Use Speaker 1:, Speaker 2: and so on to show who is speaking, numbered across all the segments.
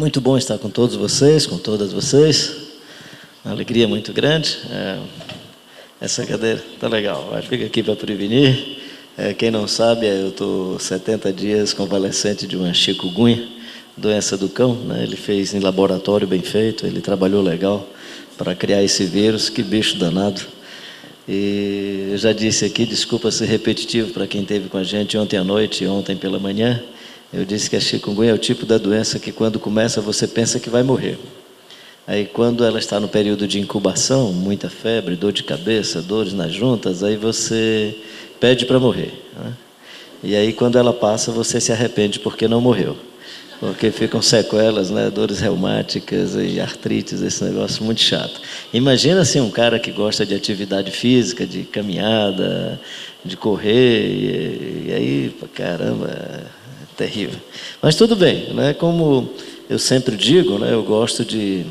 Speaker 1: Muito bom estar com todos vocês, com todas vocês. Uma alegria muito grande. É, essa cadeira tá legal, vai fica aqui para prevenir. É, quem não sabe, eu estou 70 dias convalescente de uma chikungunya, doença do cão. Né? Ele fez em laboratório bem feito, ele trabalhou legal para criar esse vírus. Que bicho danado. E eu já disse aqui, desculpa ser repetitivo para quem esteve com a gente ontem à noite e ontem pela manhã. Eu disse que a chikungunya é o tipo da doença que quando começa você pensa que vai morrer. Aí quando ela está no período de incubação, muita febre, dor de cabeça, dores nas juntas, aí você pede para morrer. Né? E aí quando ela passa, você se arrepende porque não morreu. Porque ficam sequelas, né? dores reumáticas e artrites, esse negócio muito chato. Imagina assim um cara que gosta de atividade física, de caminhada, de correr, e, e aí, caramba, terrível. Mas tudo bem, né? como eu sempre digo, né? eu gosto de.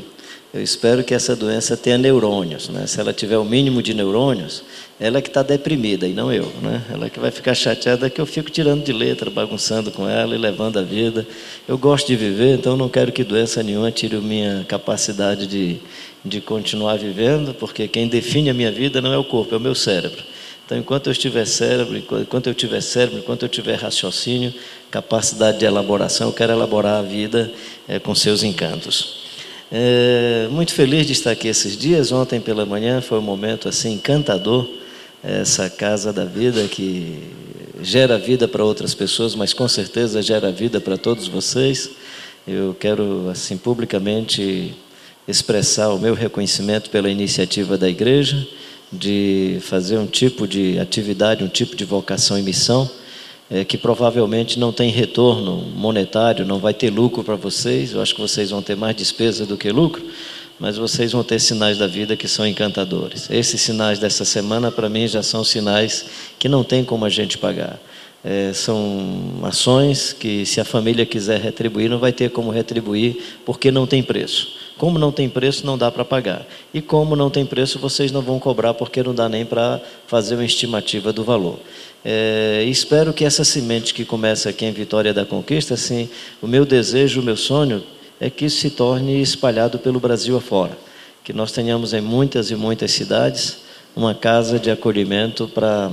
Speaker 1: Eu espero que essa doença tenha neurônios. Né? Se ela tiver o mínimo de neurônios, ela é que está deprimida e não eu. Né? Ela é que vai ficar chateada que eu fico tirando de letra, bagunçando com ela e levando a vida. Eu gosto de viver, então não quero que doença nenhuma tire a minha capacidade de, de continuar vivendo, porque quem define a minha vida não é o corpo, é o meu cérebro. Então, enquanto eu estiver cérebro, enquanto eu tiver cérebro, enquanto eu tiver raciocínio, capacidade de elaboração, eu quero elaborar a vida é, com seus encantos. É, muito feliz de estar aqui esses dias. Ontem pela manhã foi um momento assim encantador, essa casa da vida que gera vida para outras pessoas, mas com certeza gera vida para todos vocês. Eu quero assim publicamente expressar o meu reconhecimento pela iniciativa da igreja de fazer um tipo de atividade, um tipo de vocação e missão, é, que provavelmente não tem retorno monetário, não vai ter lucro para vocês. Eu acho que vocês vão ter mais despesa do que lucro, mas vocês vão ter sinais da vida que são encantadores. Esses sinais dessa semana, para mim, já são sinais que não tem como a gente pagar. É, são ações que, se a família quiser retribuir, não vai ter como retribuir, porque não tem preço. Como não tem preço, não dá para pagar. E como não tem preço, vocês não vão cobrar, porque não dá nem para fazer uma estimativa do valor. É, espero que essa semente que começa aqui em Vitória da Conquista, assim, o meu desejo, o meu sonho é que isso se torne espalhado pelo Brasil afora. Que nós tenhamos em muitas e muitas cidades uma casa de acolhimento para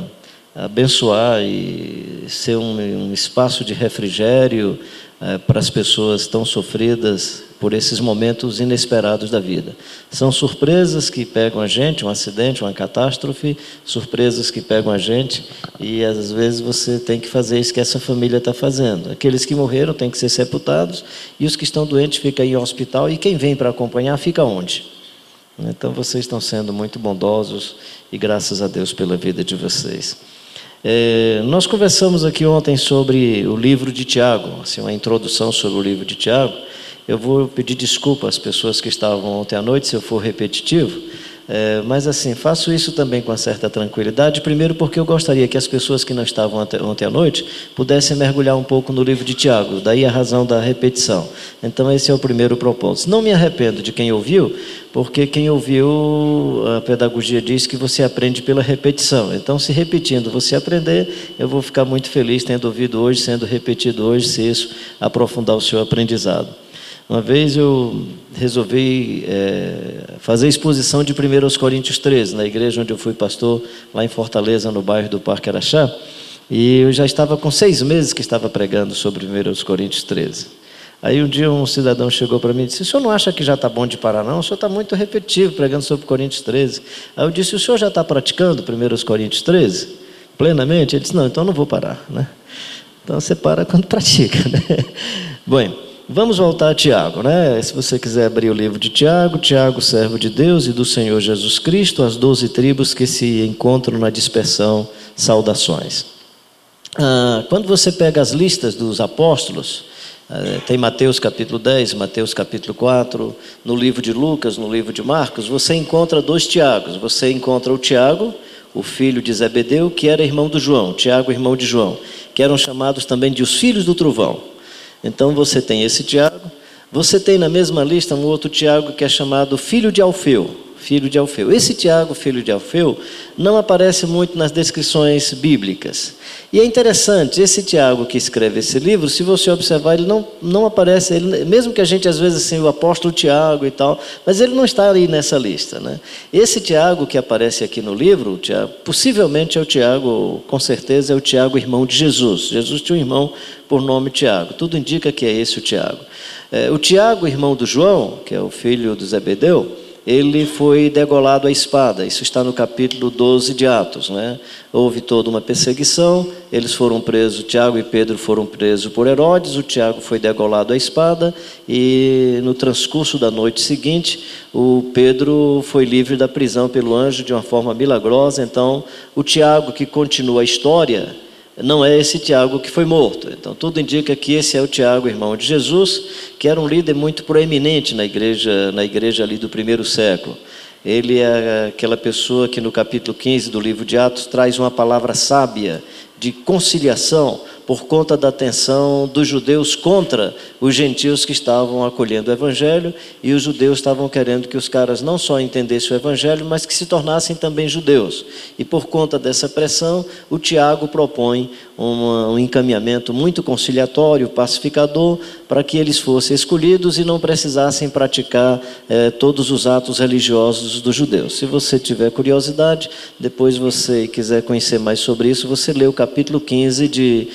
Speaker 1: abençoar e ser um, um espaço de refrigério é, para as pessoas tão sofridas por esses momentos inesperados da vida. São surpresas que pegam a gente, um acidente, uma catástrofe, surpresas que pegam a gente e às vezes você tem que fazer isso que essa família está fazendo. Aqueles que morreram têm que ser sepultados e os que estão doentes ficam em hospital e quem vem para acompanhar fica onde? Então vocês estão sendo muito bondosos e graças a Deus pela vida de vocês. É, nós conversamos aqui ontem sobre o livro de Tiago, assim, uma introdução sobre o livro de Tiago. Eu vou pedir desculpa às pessoas que estavam ontem à noite se eu for repetitivo, é, mas assim, faço isso também com certa tranquilidade. Primeiro, porque eu gostaria que as pessoas que não estavam ontem à noite pudessem mergulhar um pouco no livro de Tiago, daí a razão da repetição. Então, esse é o primeiro propósito. Não me arrependo de quem ouviu, porque quem ouviu, a pedagogia diz que você aprende pela repetição. Então, se repetindo você aprender, eu vou ficar muito feliz tendo ouvido hoje, sendo repetido hoje, se isso aprofundar o seu aprendizado. Uma vez eu resolvi é, fazer exposição de 1 Coríntios 13, na igreja onde eu fui pastor, lá em Fortaleza, no bairro do Parque Araxá, e eu já estava com seis meses que estava pregando sobre 1 Coríntios 13. Aí um dia um cidadão chegou para mim e disse: O senhor não acha que já está bom de parar, não? O senhor está muito repetitivo pregando sobre Coríntios 13. Aí eu disse: O senhor já está praticando 1 Coríntios 13? Plenamente? Ele disse: Não, então não vou parar. Né? Então você para quando pratica. Né? Bom, vamos voltar a Tiago. Né? Se você quiser abrir o livro de Tiago, Tiago, servo de Deus e do Senhor Jesus Cristo, as doze tribos que se encontram na dispersão, saudações. Ah, quando você pega as listas dos apóstolos, eh, tem Mateus capítulo 10, Mateus capítulo 4, no livro de Lucas, no livro de Marcos, você encontra dois Tiagos. Você encontra o Tiago, o filho de Zebedeu, que era irmão do João, Tiago, irmão de João, que eram chamados também de os filhos do trovão. Então você tem esse Tiago. Você tem na mesma lista um outro Tiago que é chamado filho de Alfeu. Filho de Alfeu. Esse Tiago, filho de Alfeu, não aparece muito nas descrições bíblicas. E é interessante, esse Tiago que escreve esse livro, se você observar, ele não, não aparece, ele, mesmo que a gente às vezes assim, o apóstolo Tiago e tal, mas ele não está ali nessa lista. Né? Esse Tiago que aparece aqui no livro, Tiago, possivelmente é o Tiago, com certeza é o Tiago, irmão de Jesus. Jesus tinha um irmão por nome Tiago. Tudo indica que é esse o Tiago. É, o Tiago, irmão do João, que é o filho do Zebedeu, ele foi degolado à espada. Isso está no capítulo 12 de Atos. Né? Houve toda uma perseguição, eles foram presos, Tiago e Pedro foram presos por Herodes, o Tiago foi degolado à espada, e no transcurso da noite seguinte, o Pedro foi livre da prisão pelo anjo de uma forma milagrosa. Então, o Tiago, que continua a história, não é esse Tiago que foi morto. Então, tudo indica que esse é o Tiago, irmão de Jesus, que era um líder muito proeminente na igreja, na igreja ali do primeiro século. Ele é aquela pessoa que no capítulo 15 do livro de Atos traz uma palavra sábia de conciliação por conta da tensão dos judeus contra os gentios que estavam acolhendo o evangelho e os judeus estavam querendo que os caras não só entendessem o evangelho, mas que se tornassem também judeus. E por conta dessa pressão, o Tiago propõe um encaminhamento muito conciliatório, pacificador, para que eles fossem escolhidos e não precisassem praticar eh, todos os atos religiosos dos judeus. Se você tiver curiosidade, depois você quiser conhecer mais sobre isso, você lê o capítulo 15 de,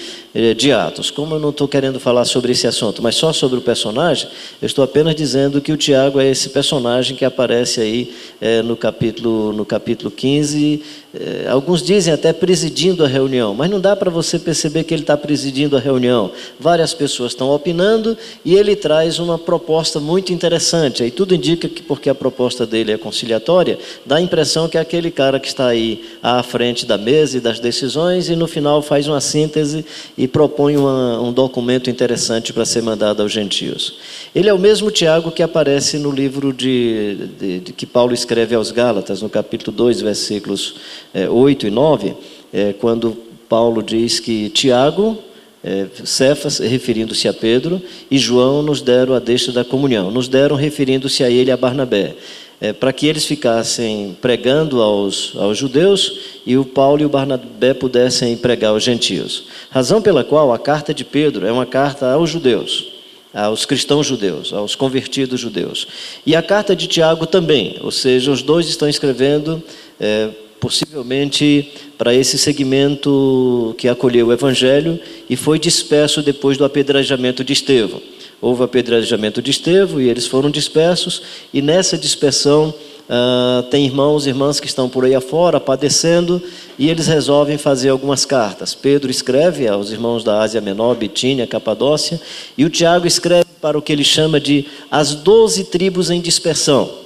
Speaker 1: de Atos. Como eu não estou querendo falar sobre esse assunto, mas só sobre o personagem, eu estou apenas dizendo que o Tiago é esse personagem que aparece aí eh, no, capítulo, no capítulo 15 é, alguns dizem até presidindo a reunião, mas não dá para você perceber que ele está presidindo a reunião. Várias pessoas estão opinando e ele traz uma proposta muito interessante. Aí tudo indica que, porque a proposta dele é conciliatória, dá a impressão que é aquele cara que está aí à frente da mesa e das decisões e no final faz uma síntese e propõe uma, um documento interessante para ser mandado aos gentios. Ele é o mesmo Tiago que aparece no livro de, de, de que Paulo escreve aos Gálatas, no capítulo 2, versículos é, 8 e 9, é, quando Paulo diz que Tiago, é, Cefas, referindo-se a Pedro, e João nos deram a deixa da comunhão. Nos deram referindo-se a ele a Barnabé. É, para que eles ficassem pregando aos, aos judeus e o Paulo e o Barnabé pudessem pregar aos gentios. Razão pela qual a carta de Pedro é uma carta aos judeus, aos cristãos judeus, aos convertidos judeus. E a carta de Tiago também, ou seja, os dois estão escrevendo é, possivelmente para esse segmento que acolheu o Evangelho e foi disperso depois do apedrejamento de Estevão. Houve apedrejamento de Estevão e eles foram dispersos, e nessa dispersão uh, tem irmãos e irmãs que estão por aí afora padecendo e eles resolvem fazer algumas cartas. Pedro escreve aos irmãos da Ásia Menor, Bitínia, Capadócia, e o Tiago escreve para o que ele chama de as doze tribos em dispersão.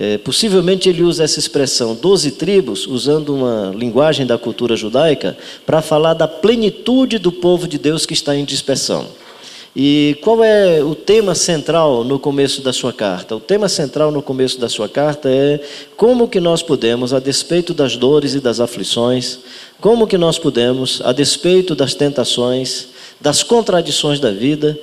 Speaker 1: É, possivelmente ele usa essa expressão, doze tribos, usando uma linguagem da cultura judaica, para falar da plenitude do povo de Deus que está em dispersão. E qual é o tema central no começo da sua carta? O tema central no começo da sua carta é como que nós podemos, a despeito das dores e das aflições, como que nós podemos, a despeito das tentações, das contradições da vida,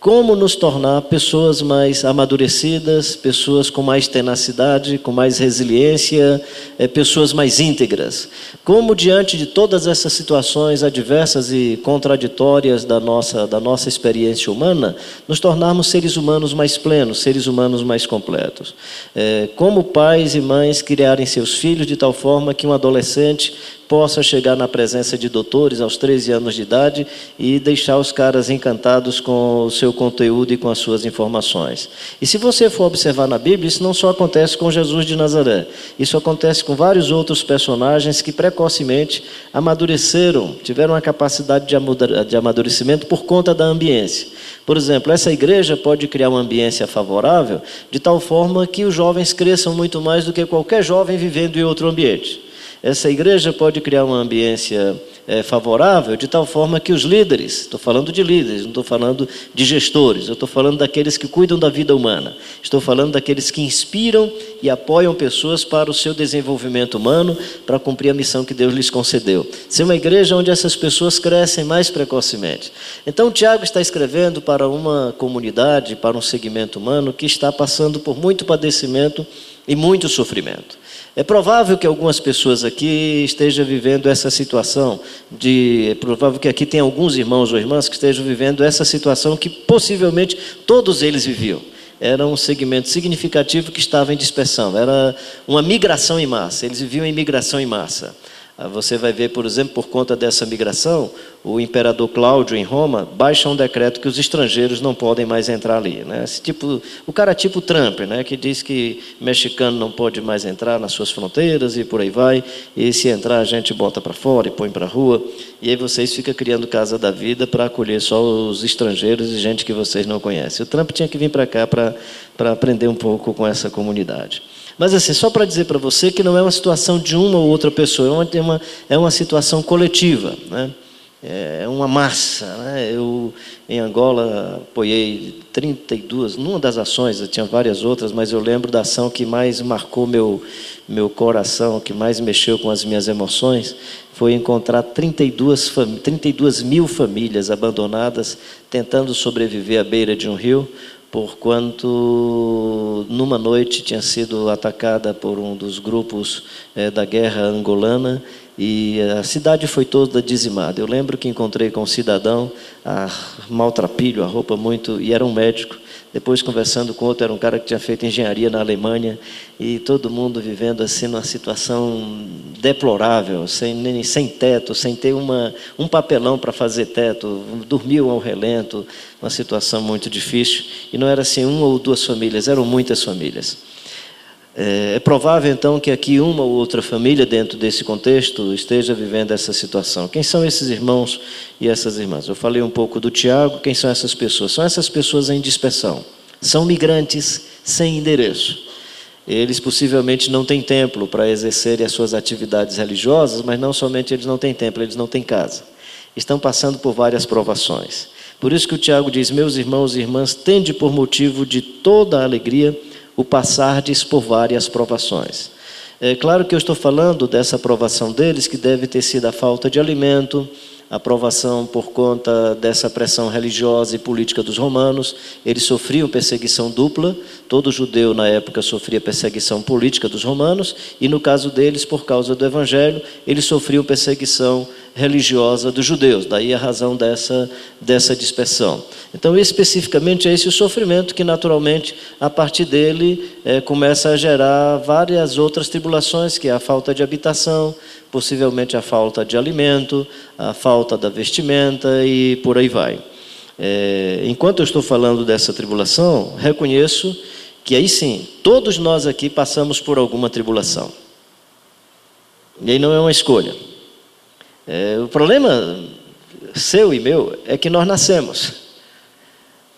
Speaker 1: como nos tornar pessoas mais amadurecidas, pessoas com mais tenacidade, com mais resiliência, é, pessoas mais íntegras. Como diante de todas essas situações adversas e contraditórias da nossa, da nossa experiência humana, nos tornarmos seres humanos mais plenos, seres humanos mais completos. É, como pais e mães criarem seus filhos de tal forma que um adolescente possa chegar na presença de doutores aos 13 anos de idade e deixar os caras encantados com o seu conteúdo e com as suas informações. E se você for observar na Bíblia, isso não só acontece com Jesus de Nazaré, isso acontece com vários outros personagens que precocemente amadureceram, tiveram a capacidade de amadurecimento por conta da ambiência. Por exemplo, essa igreja pode criar uma ambiência favorável de tal forma que os jovens cresçam muito mais do que qualquer jovem vivendo em outro ambiente. Essa igreja pode criar uma ambiência é, favorável de tal forma que os líderes, estou falando de líderes, não estou falando de gestores, eu estou falando daqueles que cuidam da vida humana, estou falando daqueles que inspiram e apoiam pessoas para o seu desenvolvimento humano, para cumprir a missão que Deus lhes concedeu. Ser uma igreja onde essas pessoas crescem mais precocemente. Então, Tiago está escrevendo para uma comunidade, para um segmento humano que está passando por muito padecimento e muito sofrimento. É provável que algumas pessoas aqui estejam vivendo essa situação de, é provável que aqui tem alguns irmãos ou irmãs que estejam vivendo essa situação que possivelmente todos eles viviam. Era um segmento significativo que estava em dispersão, era uma migração em massa, eles viviam em migração em massa. Ah, você vai ver, por exemplo, por conta dessa migração, o imperador Cláudio em Roma baixa um decreto que os estrangeiros não podem mais entrar ali. Né? Esse tipo, o cara tipo Trump, né? que diz que mexicano não pode mais entrar nas suas fronteiras e por aí vai, e se entrar a gente bota para fora e põe para a rua, e aí vocês ficam criando casa da vida para acolher só os estrangeiros e gente que vocês não conhecem. O Trump tinha que vir para cá para aprender um pouco com essa comunidade. Mas assim, só para dizer para você que não é uma situação de uma ou outra pessoa, é uma, é uma situação coletiva, né? é uma massa. Né? Eu, em Angola, apoiei 32, numa das ações, eu tinha várias outras, mas eu lembro da ação que mais marcou meu, meu coração, que mais mexeu com as minhas emoções, foi encontrar 32, 32 mil famílias abandonadas tentando sobreviver à beira de um rio, porquanto numa noite tinha sido atacada por um dos grupos é, da guerra angolana e a cidade foi toda dizimada. Eu lembro que encontrei com um cidadão, a maltrapilho, a roupa muito, e era um médico, depois, conversando com outro, era um cara que tinha feito engenharia na Alemanha, e todo mundo vivendo assim numa situação deplorável, sem, sem teto, sem ter uma, um papelão para fazer teto, dormiam ao relento, uma situação muito difícil. E não era assim uma ou duas famílias, eram muitas famílias. É, é provável então que aqui uma ou outra família dentro desse contexto esteja vivendo essa situação. Quem são esses irmãos e essas irmãs? Eu falei um pouco do Tiago, quem são essas pessoas? São essas pessoas em dispersão. São migrantes sem endereço. Eles possivelmente não têm templo para exercerem as suas atividades religiosas, mas não somente eles não têm templo, eles não têm casa. Estão passando por várias provações. Por isso que o Tiago diz: Meus irmãos e irmãs, tende por motivo de toda a alegria o passardes por várias provações. É claro que eu estou falando dessa provação deles, que deve ter sido a falta de alimento, a provação por conta dessa pressão religiosa e política dos romanos. Eles sofriam perseguição dupla, todo judeu na época sofria perseguição política dos romanos, e no caso deles, por causa do evangelho, eles sofriam perseguição religiosa dos judeus, daí a razão dessa, dessa dispersão. Então, especificamente, é esse o sofrimento que, naturalmente, a partir dele, é, começa a gerar várias outras tribulações, que é a falta de habitação, possivelmente a falta de alimento, a falta da vestimenta e por aí vai. É, enquanto eu estou falando dessa tribulação, reconheço que aí sim, todos nós aqui passamos por alguma tribulação. E aí não é uma escolha. É, o problema seu e meu é que nós nascemos.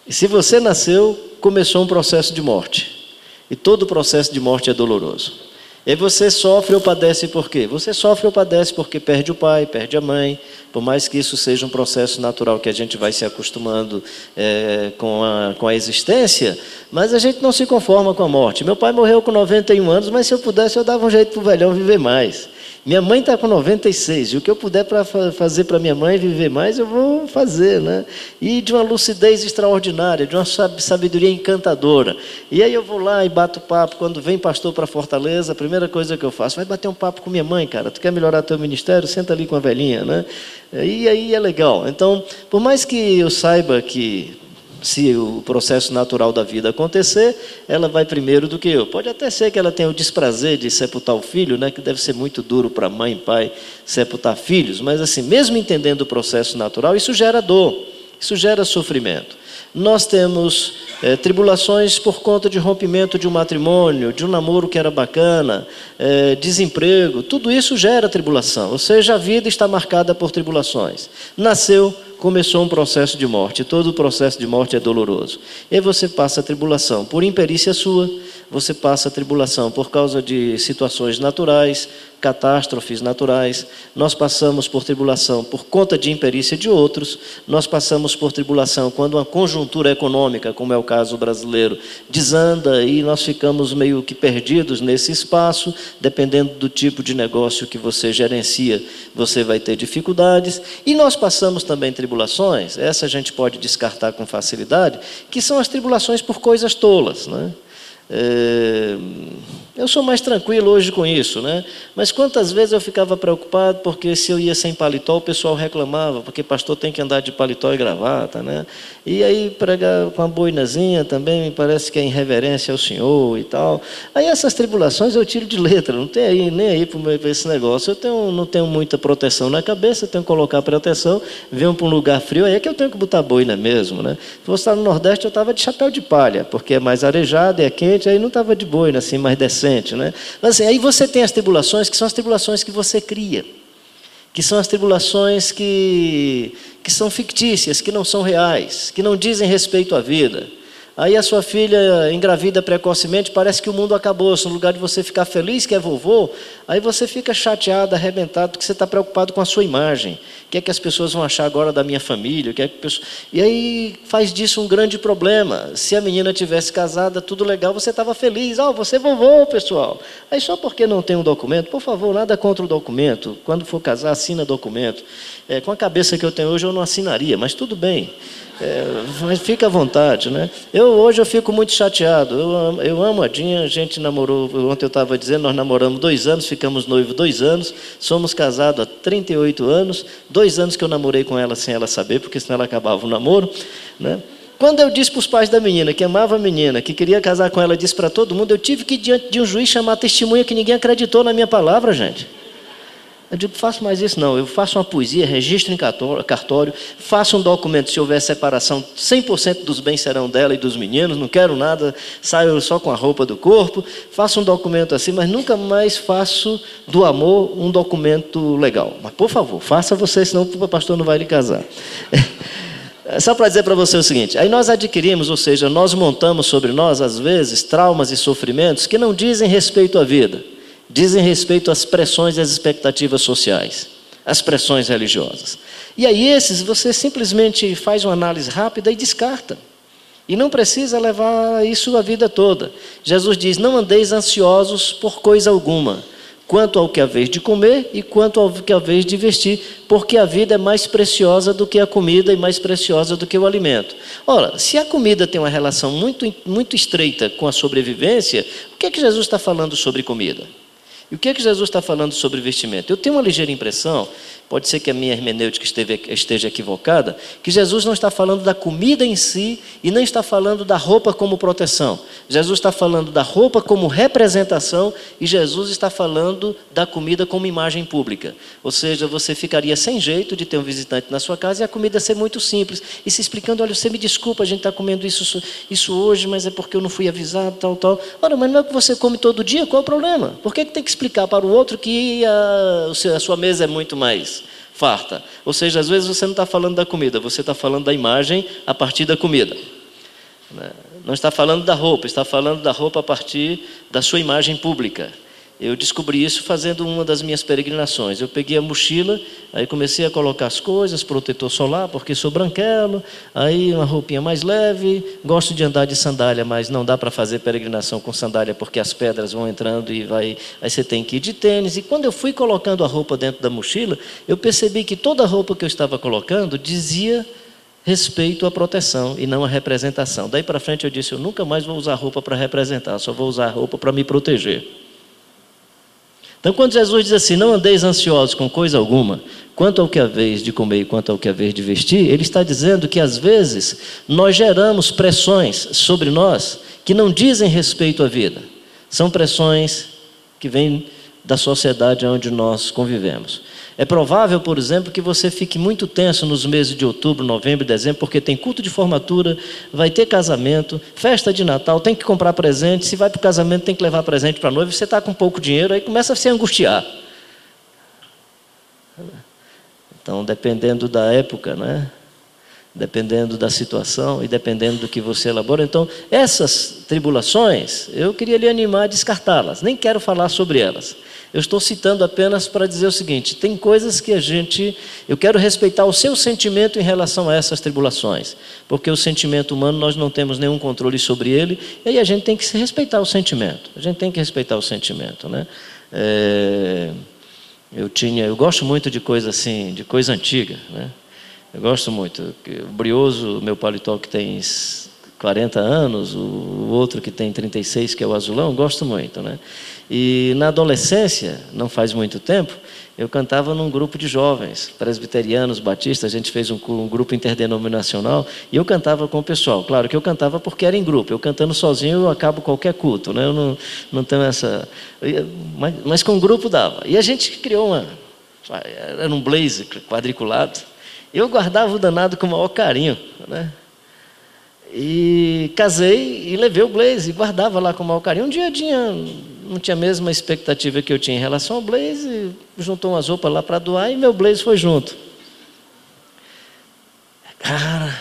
Speaker 1: E se você nasceu, começou um processo de morte. E todo processo de morte é doloroso. E você sofre ou padece por quê? Você sofre ou padece porque perde o pai, perde a mãe, por mais que isso seja um processo natural que a gente vai se acostumando é, com, a, com a existência, mas a gente não se conforma com a morte. Meu pai morreu com 91 anos, mas se eu pudesse, eu dava um jeito para o velhão viver mais. Minha mãe está com 96, e o que eu puder para fazer para minha mãe viver mais, eu vou fazer, né? E de uma lucidez extraordinária, de uma sabedoria encantadora. E aí eu vou lá e bato papo. Quando vem pastor para Fortaleza, a primeira coisa que eu faço, vai bater um papo com minha mãe, cara. Tu quer melhorar teu ministério? Senta ali com a velhinha, né? E aí é legal. Então, por mais que eu saiba que se o processo natural da vida acontecer, ela vai primeiro do que eu. Pode até ser que ela tenha o desprazer de sepultar o filho, né, que deve ser muito duro para mãe e pai sepultar filhos, mas assim, mesmo entendendo o processo natural, isso gera dor, isso gera sofrimento. Nós temos é, tribulações por conta de rompimento de um matrimônio, de um namoro que era bacana, é, desemprego, tudo isso gera tribulação, ou seja, a vida está marcada por tribulações. Nasceu começou um processo de morte. Todo o processo de morte é doloroso. E você passa a tribulação por imperícia sua, você passa tribulação por causa de situações naturais, catástrofes naturais, nós passamos por tribulação por conta de imperícia de outros, nós passamos por tribulação quando uma conjuntura econômica, como é o caso brasileiro, desanda e nós ficamos meio que perdidos nesse espaço, dependendo do tipo de negócio que você gerencia, você vai ter dificuldades, e nós passamos também tribulações, essa a gente pode descartar com facilidade, que são as tribulações por coisas tolas, né? É, eu sou mais tranquilo hoje com isso, né? Mas quantas vezes eu ficava preocupado porque se eu ia sem paletó, o pessoal reclamava, porque pastor tem que andar de paletó e gravata, né? E aí pregar com a boinazinha também me parece que é irreverência ao Senhor e tal. Aí essas tribulações eu tiro de letra, não tem aí nem aí para esse negócio. Eu tenho, não tenho muita proteção na cabeça, tenho que colocar proteção, venho para um lugar frio, aí é que eu tenho que botar boina mesmo, né? Se fosse estar no Nordeste, eu estava de chapéu de palha, porque é mais arejado, é quente, aí não estava de boina, assim, mais decente, né? Mas assim, aí você tem as tribulações, que são as tribulações que você cria, que são as tribulações que, que são fictícias, que não são reais, que não dizem respeito à vida. Aí a sua filha engravida precocemente, parece que o mundo acabou. No lugar de você ficar feliz que é vovô, aí você fica chateado, arrebentado, porque você está preocupado com a sua imagem. O que é que as pessoas vão achar agora da minha família? O que é que. E aí faz disso um grande problema. Se a menina tivesse casada, tudo legal, você estava feliz. Oh, você é vovô, pessoal. Aí só porque não tem um documento, por favor, nada contra o documento. Quando for casar, assina documento. É, com a cabeça que eu tenho hoje, eu não assinaria, mas tudo bem. É, mas fica à vontade, né? Eu hoje eu fico muito chateado. Eu, amo, eu amo a Dinha, a gente namorou, ontem eu estava dizendo, nós namoramos dois anos, ficamos noivos dois anos, somos casados há 38 anos, dois anos que eu namorei com ela sem ela saber, porque senão ela acabava o namoro, né? Quando eu disse para os pais da menina que amava a menina, que queria casar com ela, disse para todo mundo, eu tive que diante de um juiz chamar testemunha que ninguém acreditou na minha palavra, gente. Eu digo, faço mais isso não. Eu faço uma poesia, registro em cartório, faço um documento, se houver separação, 100% dos bens serão dela e dos meninos, não quero nada, saio só com a roupa do corpo, faço um documento assim, mas nunca mais faço do amor um documento legal. Mas, por favor, faça você, senão o pastor não vai lhe casar. Só para dizer para você o seguinte: aí nós adquirimos, ou seja, nós montamos sobre nós, às vezes, traumas e sofrimentos que não dizem respeito à vida dizem respeito às pressões e às expectativas sociais, às pressões religiosas. E aí esses você simplesmente faz uma análise rápida e descarta. E não precisa levar isso a vida toda. Jesus diz: Não andeis ansiosos por coisa alguma, quanto ao que haveis de comer e quanto ao que haveis de vestir, porque a vida é mais preciosa do que a comida e mais preciosa do que o alimento. Ora, se a comida tem uma relação muito, muito estreita com a sobrevivência, o que é que Jesus está falando sobre comida? E o que é que Jesus está falando sobre vestimento? Eu tenho uma ligeira impressão, pode ser que a minha hermenêutica esteja equivocada, que Jesus não está falando da comida em si e nem está falando da roupa como proteção. Jesus está falando da roupa como representação e Jesus está falando da comida como imagem pública. Ou seja, você ficaria sem jeito de ter um visitante na sua casa e a comida ser muito simples. E se explicando, olha, você me desculpa, a gente está comendo isso, isso hoje, mas é porque eu não fui avisado, tal, tal. Ora, mas não é que você come todo dia, qual é o problema? Por que, que tem que explicar para o outro que a, a sua mesa é muito mais farta? Ou seja, às vezes você não está falando da comida, você está falando da imagem a partir da comida. Né? Não está falando da roupa, está falando da roupa a partir da sua imagem pública. Eu descobri isso fazendo uma das minhas peregrinações. Eu peguei a mochila, aí comecei a colocar as coisas, protetor solar, porque sou branquelo, aí uma roupinha mais leve, gosto de andar de sandália, mas não dá para fazer peregrinação com sandália porque as pedras vão entrando e vai, aí você tem que ir de tênis. E quando eu fui colocando a roupa dentro da mochila, eu percebi que toda a roupa que eu estava colocando dizia respeito à proteção e não à representação. Daí para frente eu disse, eu nunca mais vou usar roupa para representar, só vou usar roupa para me proteger. Então, quando Jesus diz assim: Não andeis ansiosos com coisa alguma, quanto ao que haveis de comer e quanto ao que haveis de vestir, ele está dizendo que às vezes nós geramos pressões sobre nós que não dizem respeito à vida. São pressões que vêm da sociedade onde nós convivemos. É provável, por exemplo, que você fique muito tenso nos meses de outubro, novembro dezembro, porque tem culto de formatura, vai ter casamento, festa de Natal, tem que comprar presente. Se vai para o casamento, tem que levar presente para a noiva. Você está com pouco dinheiro, aí começa a se angustiar. Então, dependendo da época, né? Dependendo da situação e dependendo do que você elabora. Então, essas tribulações, eu queria lhe animar a descartá-las, nem quero falar sobre elas. Eu estou citando apenas para dizer o seguinte: tem coisas que a gente. Eu quero respeitar o seu sentimento em relação a essas tribulações, porque o sentimento humano nós não temos nenhum controle sobre ele, e aí a gente tem que respeitar o sentimento. A gente tem que respeitar o sentimento, né? É, eu tinha, eu gosto muito de coisa assim, de coisa antiga, né? Eu gosto muito. O brioso, meu paletó que tem 40 anos, o outro que tem 36, que é o azulão, gosto muito. Né? E na adolescência, não faz muito tempo, eu cantava num grupo de jovens, presbiterianos, batistas, a gente fez um, um, grupo interdenominacional, e eu cantava com o pessoal. Claro que eu cantava porque era em grupo, eu cantando sozinho eu acabo qualquer culto, né? eu não, não tenho essa. Mas, mas com o grupo dava. E a gente criou uma. Era um blazer quadriculado. Eu guardava o danado com o maior carinho. Né? E casei e levei o blazer, e guardava lá com o maior carinho. Um dia tinha não tinha a mesma expectativa que eu tinha em relação ao Blaze, juntou umas roupas lá para doar e meu Blaze foi junto. Cara,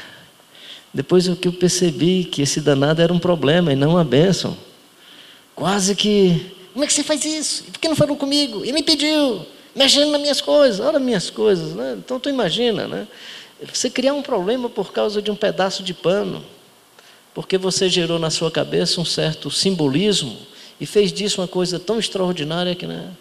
Speaker 1: depois o que eu percebi que esse danado era um problema e não uma bênção. Quase que, como é que você faz isso? Por que não falou comigo? E me pediu, mexendo nas minhas coisas, olha minhas coisas. Né? Então tu imagina, né? Você criar um problema por causa de um pedaço de pano, porque você gerou na sua cabeça um certo simbolismo e fez disso uma coisa tão extraordinária que, né?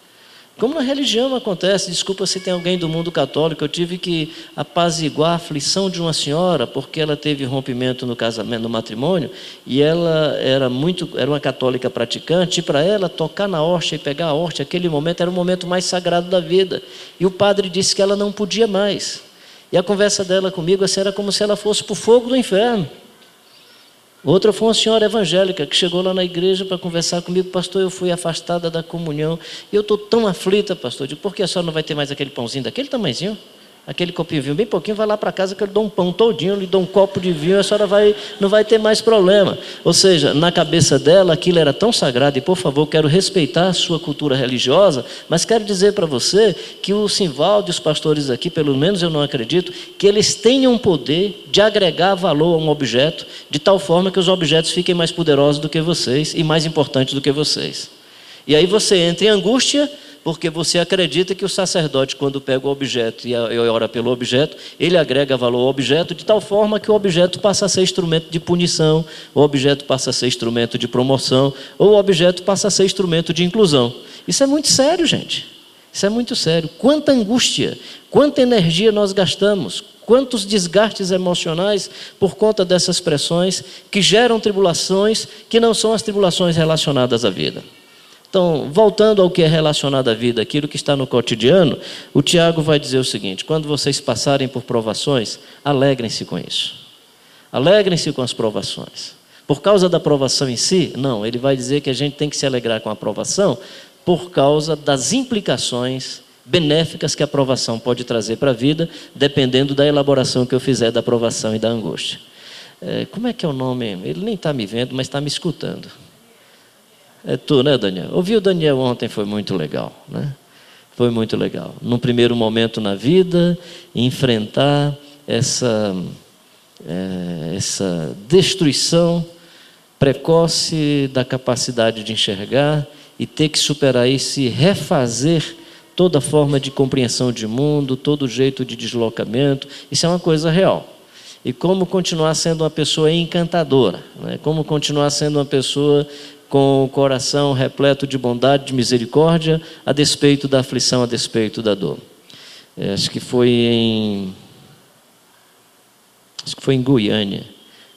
Speaker 1: Como na religião acontece, desculpa se tem alguém do mundo católico, eu tive que apaziguar a aflição de uma senhora porque ela teve rompimento no casamento, no matrimônio, e ela era muito, era uma católica praticante, e para ela tocar na horta e pegar a horta, aquele momento era o momento mais sagrado da vida. E o padre disse que ela não podia mais. E a conversa dela comigo assim, era como se ela fosse para o fogo do inferno. Outra foi uma senhora evangélica que chegou lá na igreja para conversar comigo, pastor, eu fui afastada da comunhão, e eu estou tão aflita, pastor, de por que a senhora não vai ter mais aquele pãozinho daquele tamanhozinho? Aquele copinho de vinho, bem pouquinho, vai lá para casa que eu lhe dou um pão todinho, lhe dou um copo de vinho, a senhora vai, não vai ter mais problema. Ou seja, na cabeça dela aquilo era tão sagrado, e por favor, quero respeitar a sua cultura religiosa, mas quero dizer para você que o Simvaldo e os pastores aqui, pelo menos eu não acredito, que eles tenham poder de agregar valor a um objeto, de tal forma que os objetos fiquem mais poderosos do que vocês e mais importantes do que vocês. E aí você entra em angústia porque você acredita que o sacerdote, quando pega o objeto e ora pelo objeto, ele agrega valor ao objeto de tal forma que o objeto passa a ser instrumento de punição, o objeto passa a ser instrumento de promoção, ou o objeto passa a ser instrumento de inclusão. Isso é muito sério, gente. Isso é muito sério. Quanta angústia, quanta energia nós gastamos, quantos desgastes emocionais por conta dessas pressões que geram tribulações que não são as tribulações relacionadas à vida. Então, voltando ao que é relacionado à vida, aquilo que está no cotidiano, o Tiago vai dizer o seguinte: quando vocês passarem por provações, alegrem-se com isso. Alegrem-se com as provações. Por causa da provação em si? Não, ele vai dizer que a gente tem que se alegrar com a provação por causa das implicações benéficas que a provação pode trazer para a vida, dependendo da elaboração que eu fizer da provação e da angústia. É, como é que é o nome? Ele nem está me vendo, mas está me escutando. É tu, né, Daniel? Ouvir o Daniel ontem foi muito legal, né? Foi muito legal. Num primeiro momento na vida, enfrentar essa, é, essa destruição precoce da capacidade de enxergar e ter que superar isso e refazer toda forma de compreensão de mundo, todo jeito de deslocamento. Isso é uma coisa real. E como continuar sendo uma pessoa encantadora, né? como continuar sendo uma pessoa com o coração repleto de bondade, de misericórdia, a despeito da aflição, a despeito da dor. É, acho que foi em. Acho que foi em Goiânia.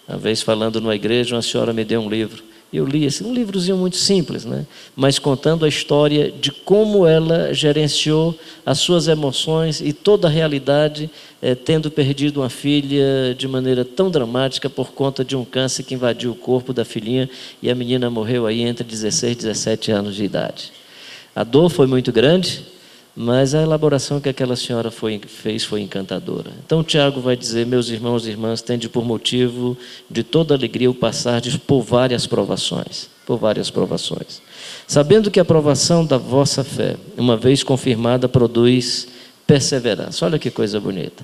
Speaker 1: Uma vez falando numa igreja, uma senhora me deu um livro. Eu li esse, um livrozinho muito simples, né? mas contando a história de como ela gerenciou as suas emoções e toda a realidade, eh, tendo perdido uma filha de maneira tão dramática por conta de um câncer que invadiu o corpo da filhinha e a menina morreu aí entre 16 e 17 anos de idade. A dor foi muito grande, mas a elaboração que aquela senhora foi, fez foi encantadora. Então Tiago vai dizer, meus irmãos e irmãs, tende por motivo de toda alegria o passar por várias provações, por várias provações. Sabendo que a provação da vossa fé, uma vez confirmada, produz perseverança. Olha que coisa bonita.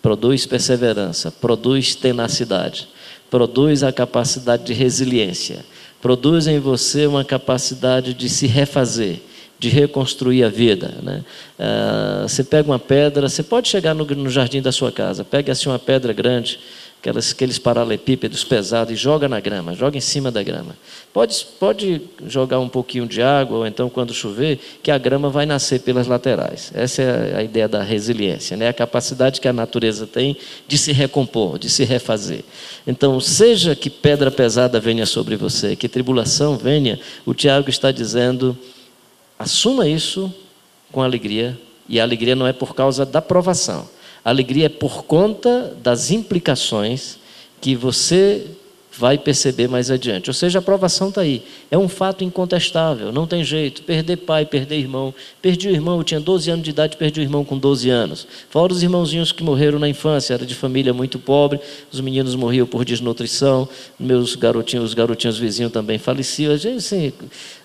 Speaker 1: Produz perseverança, produz tenacidade, produz a capacidade de resiliência, produz em você uma capacidade de se refazer de reconstruir a vida. Né? Ah, você pega uma pedra, você pode chegar no, no, jardim da sua casa, pega assim uma pedra grande, aquelas, aqueles paralelepípedos pesados, e joga na grama, joga em cima da grama. Pode, pode jogar um pouquinho de água, ou então, quando chover, que a grama vai nascer pelas laterais. Essa é a ideia da resiliência, né? a capacidade que a natureza tem de se recompor, de se refazer. Então, seja que pedra pesada venha sobre você, que tribulação venha, o Tiago está dizendo: assuma isso com alegria, e a alegria não é por causa da provação a alegria é por conta das implicações que você vai perceber mais adiante. Ou seja, a aprovação está aí. É um fato incontestável, não tem jeito. Perder pai, perder irmão. Perdi o irmão, eu tinha 12 anos de idade, perdi o irmão com 12 anos. Fora os irmãozinhos que morreram na infância, era de família muito pobre, os meninos morriam por desnutrição, meus garotinhos, os garotinhos vizinhos também faleciam. Assim,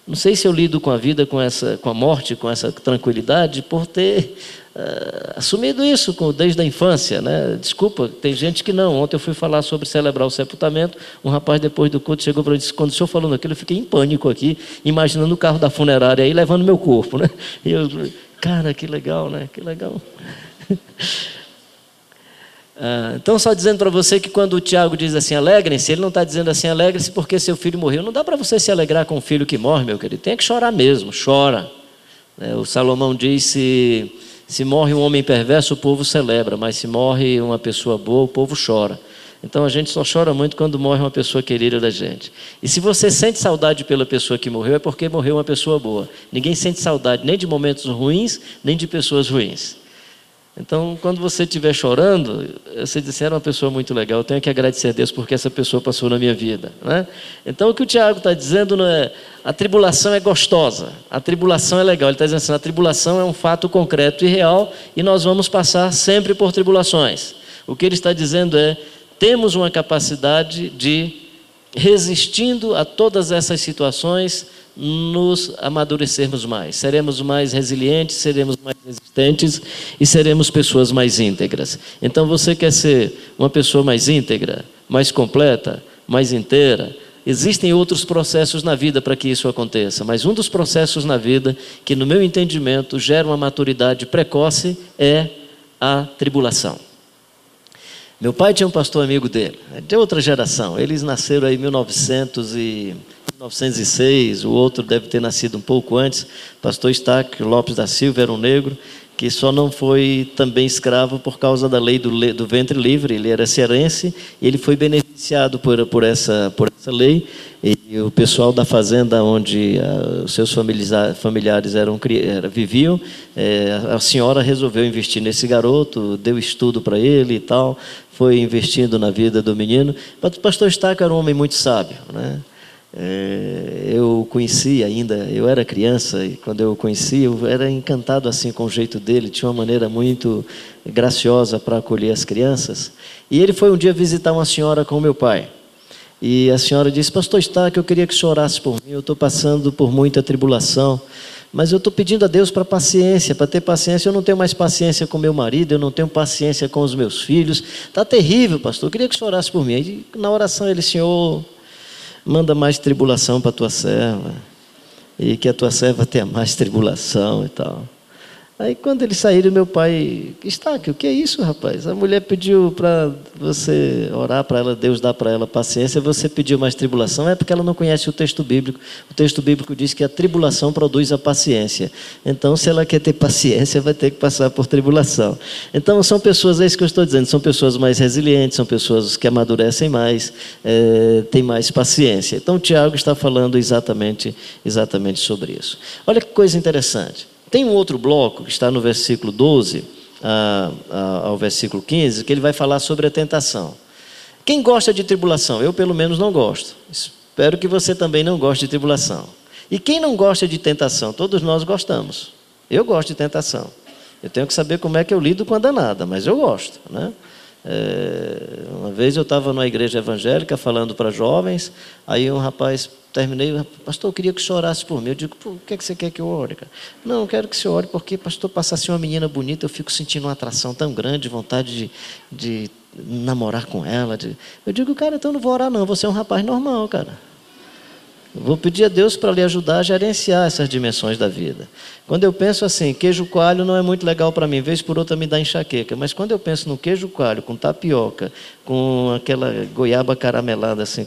Speaker 1: não sei se eu lido com a vida, com, essa, com a morte, com essa tranquilidade, por ter uh, assumido isso desde a infância. Né? Desculpa, tem gente que não. Ontem eu fui falar sobre celebrar o sepultamento. Um rapaz, depois do culto, chegou para mim e disse: Quando o senhor falou naquilo, eu fiquei em pânico aqui, imaginando o carro da funerária aí levando meu corpo. Né? E eu, cara, que legal, né? Que legal. Ah, então, só dizendo para você que quando o Tiago diz assim, alegrem-se, ele não está dizendo assim, alegre-se porque seu filho morreu. Não dá para você se alegrar com um filho que morre, meu querido. Tem que chorar mesmo, chora. É, o Salomão disse se morre um homem perverso, o povo celebra, mas se morre uma pessoa boa, o povo chora. Então a gente só chora muito quando morre uma pessoa querida da gente. E se você sente saudade pela pessoa que morreu, é porque morreu uma pessoa boa. Ninguém sente saudade nem de momentos ruins, nem de pessoas ruins. Então, quando você estiver chorando, você disser era uma pessoa muito legal, eu tenho que agradecer a Deus porque essa pessoa passou na minha vida. Né? Então, o que o Tiago está dizendo não é a tribulação é gostosa, a tribulação é legal. Ele está dizendo assim: a tribulação é um fato concreto e real e nós vamos passar sempre por tribulações. O que ele está dizendo é: temos uma capacidade de, resistindo a todas essas situações, nos amadurecermos mais. Seremos mais resilientes, seremos mais resistentes e seremos pessoas mais íntegras. Então, você quer ser uma pessoa mais íntegra, mais completa, mais inteira? Existem outros processos na vida para que isso aconteça, mas um dos processos na vida que, no meu entendimento, gera uma maturidade precoce é a tribulação. Meu pai tinha um pastor amigo dele, de outra geração. Eles nasceram aí em 1900 e 1906, o outro deve ter nascido um pouco antes. Pastor Stack Lopes da Silva era um negro que só não foi também escravo por causa da lei do, do ventre livre. Ele era cearense e ele foi beneficiado por, por, essa, por essa lei. E o pessoal da fazenda onde uh, os seus familiares eram, era, viviam, é, a senhora resolveu investir nesse garoto, deu estudo para ele e tal, foi investindo na vida do menino. O pastor Stack era um homem muito sábio, né? É, eu conheci ainda, eu era criança e quando eu o conheci, eu era encantado assim com o jeito dele, tinha uma maneira muito graciosa para acolher as crianças. E ele foi um dia visitar uma senhora com meu pai. E a senhora disse: Pastor que eu queria que o senhor orasse por mim, eu estou passando por muita tribulação. Mas eu estou pedindo a Deus para paciência, para ter paciência. Eu não tenho mais paciência com meu marido, eu não tenho paciência com os meus filhos. Está terrível, pastor. Eu queria que o senhor orasse por mim. E na oração ele, Senhor, manda mais tribulação para a tua serva, e que a tua serva tenha mais tribulação e tal. Aí quando eles saíram, meu pai, está aqui, o que é isso, rapaz? A mulher pediu para você orar para ela, Deus dá para ela paciência, você pediu mais tribulação, é porque ela não conhece o texto bíblico. O texto bíblico diz que a tribulação produz a paciência. Então, se ela quer ter paciência, vai ter que passar por tribulação. Então, são pessoas, é isso que eu estou dizendo, são pessoas mais resilientes, são pessoas que amadurecem mais, é, têm mais paciência. Então, Tiago está falando exatamente, exatamente sobre isso. Olha que coisa interessante. Tem um outro bloco que está no versículo 12 a, a, ao versículo 15, que ele vai falar sobre a tentação. Quem gosta de tribulação? Eu, pelo menos, não gosto. Espero que você também não goste de tribulação. E quem não gosta de tentação? Todos nós gostamos. Eu gosto de tentação. Eu tenho que saber como é que eu lido com a danada, mas eu gosto. Né? É, uma vez eu estava numa igreja evangélica falando para jovens, aí um rapaz terminei, pastor, eu queria que o senhor orasse por mim. Eu digo, por que, é que você quer que eu ore? Cara? Não, eu quero que o senhor ore porque, pastor, passasse uma menina bonita, eu fico sentindo uma atração tão grande, vontade de, de namorar com ela. De... Eu digo, cara, então eu não vou orar não, você é um rapaz normal, cara. Vou pedir a Deus para lhe ajudar a gerenciar essas dimensões da vida. Quando eu penso assim, queijo coalho não é muito legal para mim, vez por outra me dá enxaqueca, mas quando eu penso no queijo coalho com tapioca, com aquela goiaba caramelada assim,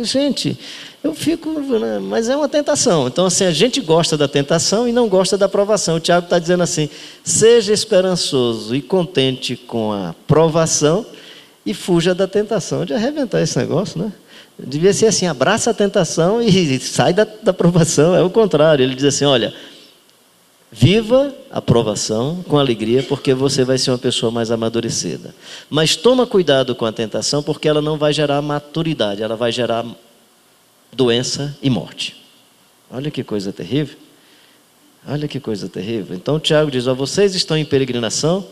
Speaker 1: gente, eu fico, né, mas é uma tentação. Então assim, a gente gosta da tentação e não gosta da provação. O Tiago está dizendo assim: seja esperançoso e contente com a provação e fuja da tentação de arrebentar esse negócio, né? Devia ser assim: abraça a tentação e sai da, da aprovação. É o contrário. Ele diz assim: olha, viva a aprovação com alegria, porque você vai ser uma pessoa mais amadurecida. Mas toma cuidado com a tentação, porque ela não vai gerar maturidade, ela vai gerar doença e morte. Olha que coisa terrível. Olha que coisa terrível. Então Tiago diz: ó, vocês estão em peregrinação,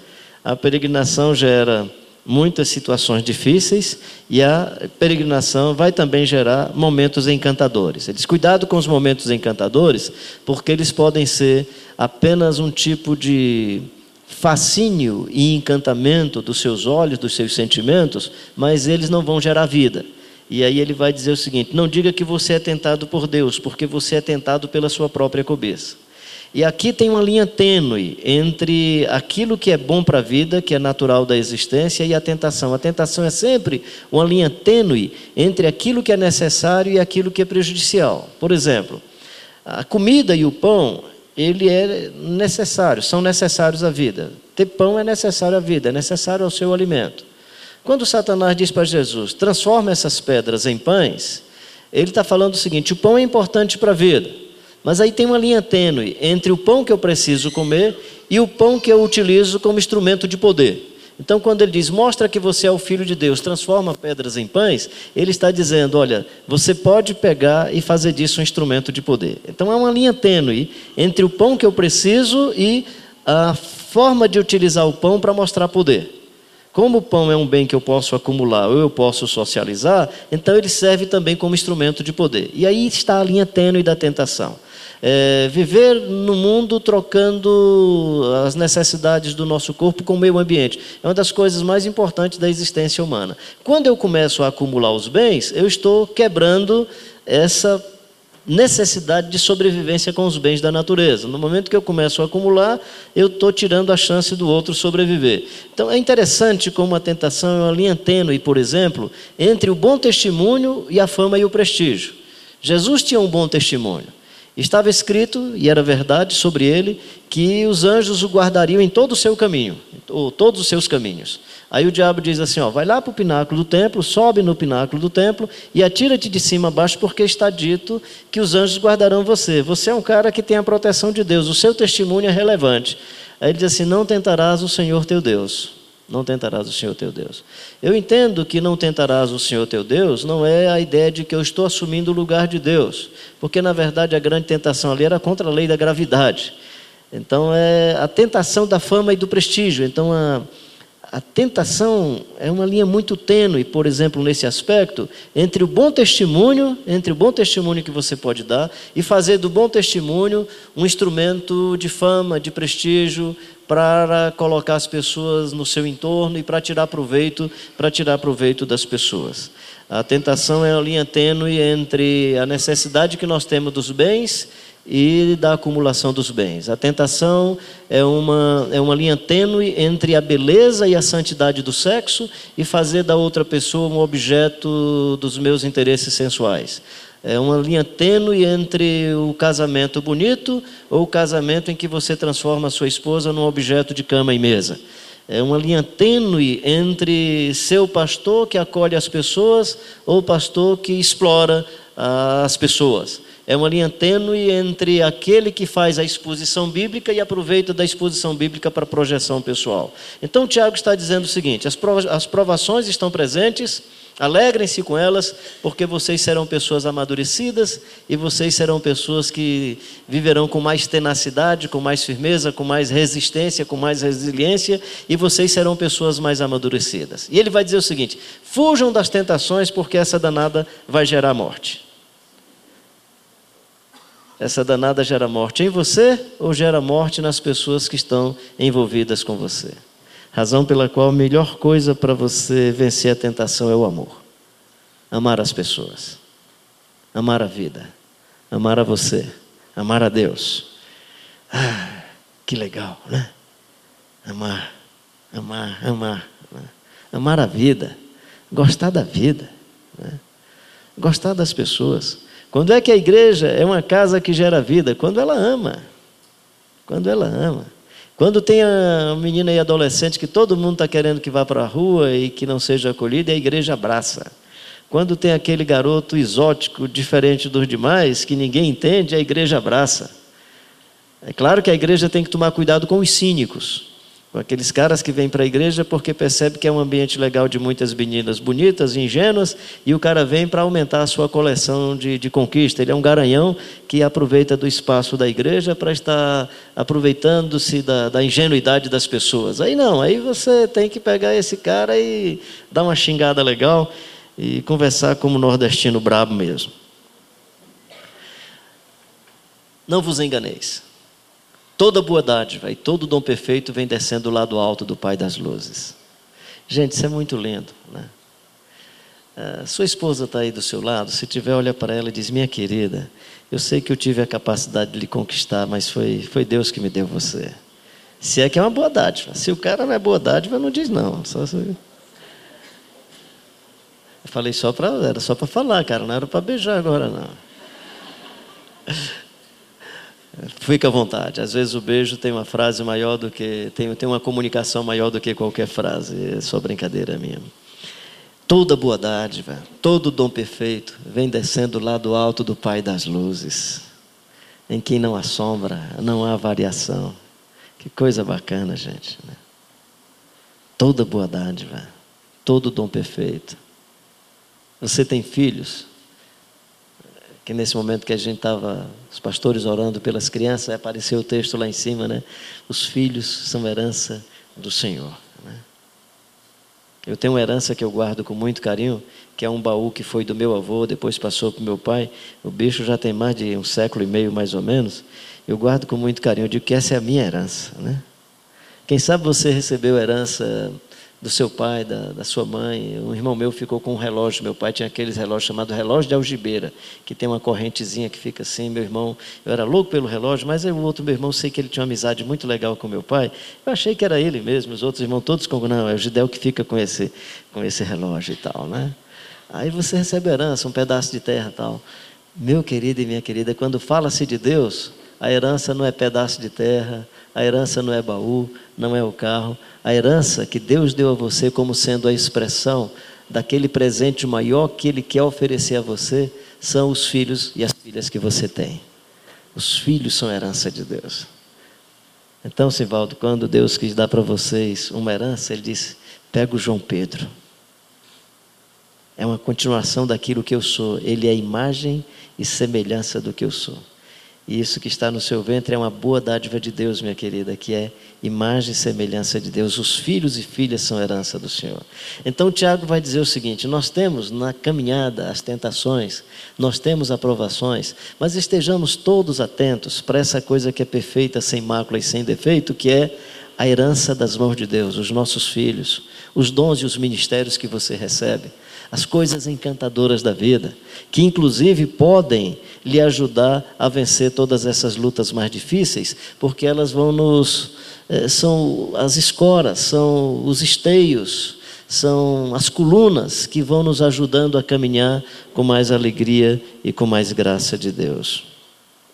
Speaker 1: a peregrinação gera muitas situações difíceis e a peregrinação vai também gerar momentos encantadores. Ele diz: cuidado com os momentos encantadores, porque eles podem ser apenas um tipo de fascínio e encantamento dos seus olhos, dos seus sentimentos, mas eles não vão gerar vida. E aí ele vai dizer o seguinte: não diga que você é tentado por Deus, porque você é tentado pela sua própria cabeça. E aqui tem uma linha tênue entre aquilo que é bom para a vida, que é natural da existência, e a tentação. A tentação é sempre uma linha tênue entre aquilo que é necessário e aquilo que é prejudicial. Por exemplo, a comida e o pão, ele é necessário, são necessários à vida. Ter pão é necessário à vida, é necessário ao seu alimento. Quando Satanás diz para Jesus, transforma essas pedras em pães, ele está falando o seguinte: o pão é importante para a vida. Mas aí tem uma linha tênue entre o pão que eu preciso comer e o pão que eu utilizo como instrumento de poder. Então, quando ele diz, mostra que você é o filho de Deus, transforma pedras em pães, ele está dizendo, olha, você pode pegar e fazer disso um instrumento de poder. Então, há uma linha tênue entre o pão que eu preciso e a forma de utilizar o pão para mostrar poder. Como o pão é um bem que eu posso acumular ou eu posso socializar, então ele serve também como instrumento de poder. E aí está a linha tênue da tentação. É, viver no mundo trocando as necessidades do nosso corpo com o meio ambiente é uma das coisas mais importantes da existência humana. Quando eu começo a acumular os bens, eu estou quebrando essa necessidade de sobrevivência com os bens da natureza. No momento que eu começo a acumular, eu estou tirando a chance do outro sobreviver. Então é interessante como a tentação é uma linha tênue, por exemplo, entre o bom testemunho e a fama e o prestígio. Jesus tinha um bom testemunho. Estava escrito, e era verdade sobre ele, que os anjos o guardariam em todo o seu caminho, ou todos os seus caminhos. Aí o diabo diz assim: ó, vai lá para o pináculo do templo, sobe no pináculo do templo e atira-te de cima a baixo, porque está dito que os anjos guardarão você. Você é um cara que tem a proteção de Deus, o seu testemunho é relevante. Aí ele diz assim: não tentarás o Senhor teu Deus. Não tentarás o Senhor teu Deus. Eu entendo que não tentarás o Senhor teu Deus não é a ideia de que eu estou assumindo o lugar de Deus, porque na verdade a grande tentação ali era contra a lei da gravidade. Então é a tentação da fama e do prestígio. Então a, a tentação é uma linha muito tênue, por exemplo, nesse aspecto, entre o bom testemunho, entre o bom testemunho que você pode dar e fazer do bom testemunho um instrumento de fama, de prestígio, para colocar as pessoas no seu entorno e para tirar proveito, para tirar proveito das pessoas. A tentação é a linha tênue entre a necessidade que nós temos dos bens e da acumulação dos bens. A tentação é uma, é uma linha tênue entre a beleza e a santidade do sexo e fazer da outra pessoa um objeto dos meus interesses sensuais. É uma linha tênue entre o casamento bonito ou o casamento em que você transforma a sua esposa num objeto de cama e mesa. É uma linha tênue entre ser o pastor que acolhe as pessoas ou o pastor que explora as pessoas. É uma linha tênue entre aquele que faz a exposição bíblica e aproveita da exposição bíblica para projeção pessoal. Então, Tiago está dizendo o seguinte: as provações estão presentes Alegrem-se com elas, porque vocês serão pessoas amadurecidas e vocês serão pessoas que viverão com mais tenacidade, com mais firmeza, com mais resistência, com mais resiliência e vocês serão pessoas mais amadurecidas. E ele vai dizer o seguinte: fujam das tentações, porque essa danada vai gerar morte. Essa danada gera morte em você ou gera morte nas pessoas que estão envolvidas com você? Razão pela qual a melhor coisa para você vencer a tentação é o amor. Amar as pessoas. Amar a vida. amar a você, amar a Deus. Ah, que legal, né? Amar, amar, amar. Né? Amar a vida, gostar da vida, né? gostar das pessoas. Quando é que a igreja é uma casa que gera vida? Quando ela ama. Quando ela ama. Quando tem a menina e adolescente que todo mundo está querendo que vá para a rua e que não seja acolhida, a igreja abraça. Quando tem aquele garoto exótico, diferente dos demais, que ninguém entende, a igreja abraça. É claro que a igreja tem que tomar cuidado com os cínicos, aqueles caras que vêm para a igreja porque percebe que é um ambiente legal de muitas meninas bonitas, ingênuas, e o cara vem para aumentar a sua coleção de, de conquista. Ele é um garanhão que aproveita do espaço da igreja para estar aproveitando-se da, da ingenuidade das pessoas. Aí não, aí você tem que pegar esse cara e dar uma xingada legal e conversar como nordestino brabo mesmo. Não vos enganeis. Toda boa dádiva e todo dom perfeito vem descendo do lado alto do Pai das luzes. Gente, isso é muito lindo, né? Uh, sua esposa está aí do seu lado. Se tiver, olha para ela e diz: Minha querida, eu sei que eu tive a capacidade de lhe conquistar, mas foi, foi Deus que me deu você. Se é que é uma boa dádiva. Se o cara não é boa dádiva, não diz não. Só se... Eu falei só para era só para falar, cara, não era para beijar agora não. Fica à vontade. Às vezes o beijo tem uma frase maior do que tem, tem uma comunicação maior do que qualquer frase. É só brincadeira minha. Toda boa dádiva, todo dom perfeito vem descendo lá do alto do Pai das luzes, em quem não há sombra, não há variação. Que coisa bacana, gente. Né? Toda boa dádiva, todo dom perfeito você tem filhos? Que nesse momento que a gente estava, os pastores orando pelas crianças, apareceu o texto lá em cima, né? Os filhos são herança do Senhor. Né? Eu tenho uma herança que eu guardo com muito carinho, que é um baú que foi do meu avô, depois passou para o meu pai. O bicho já tem mais de um século e meio, mais ou menos. Eu guardo com muito carinho. Eu digo que essa é a minha herança, né? Quem sabe você recebeu herança do seu pai, da, da, sua mãe. Um irmão meu ficou com um relógio. Meu pai tinha aqueles relógios chamados relógio de algibeira, que tem uma correntezinha que fica assim. Meu irmão, eu era louco pelo relógio, mas o outro meu irmão, sei que ele tinha uma amizade muito legal com meu pai. Eu achei que era ele mesmo. Os outros irmãos todos com não, é o Gidel que fica com esse, com esse relógio e tal, né? Aí você recebe herança, um pedaço de terra e tal. Meu querido e minha querida, quando fala-se de Deus, a herança não é pedaço de terra, a herança não é baú, não é o carro. A herança que Deus deu a você como sendo a expressão daquele presente maior que Ele quer oferecer a você são os filhos e as filhas que você tem. Os filhos são a herança de Deus. Então, Sivaldo, quando Deus quis dar para vocês uma herança, Ele disse: pega o João Pedro. É uma continuação daquilo que eu sou. Ele é a imagem e semelhança do que eu sou. E isso que está no seu ventre é uma boa dádiva de Deus, minha querida, que é imagem e semelhança de Deus. Os filhos e filhas são herança do Senhor. Então, Tiago vai dizer o seguinte: nós temos na caminhada as tentações, nós temos aprovações, mas estejamos todos atentos para essa coisa que é perfeita, sem mácula e sem defeito, que é a herança das mãos de Deus, os nossos filhos, os dons e os ministérios que você recebe as coisas encantadoras da vida, que inclusive podem lhe ajudar a vencer todas essas lutas mais difíceis, porque elas vão nos. Eh, são as escoras, são os esteios, são as colunas que vão nos ajudando a caminhar com mais alegria e com mais graça de Deus.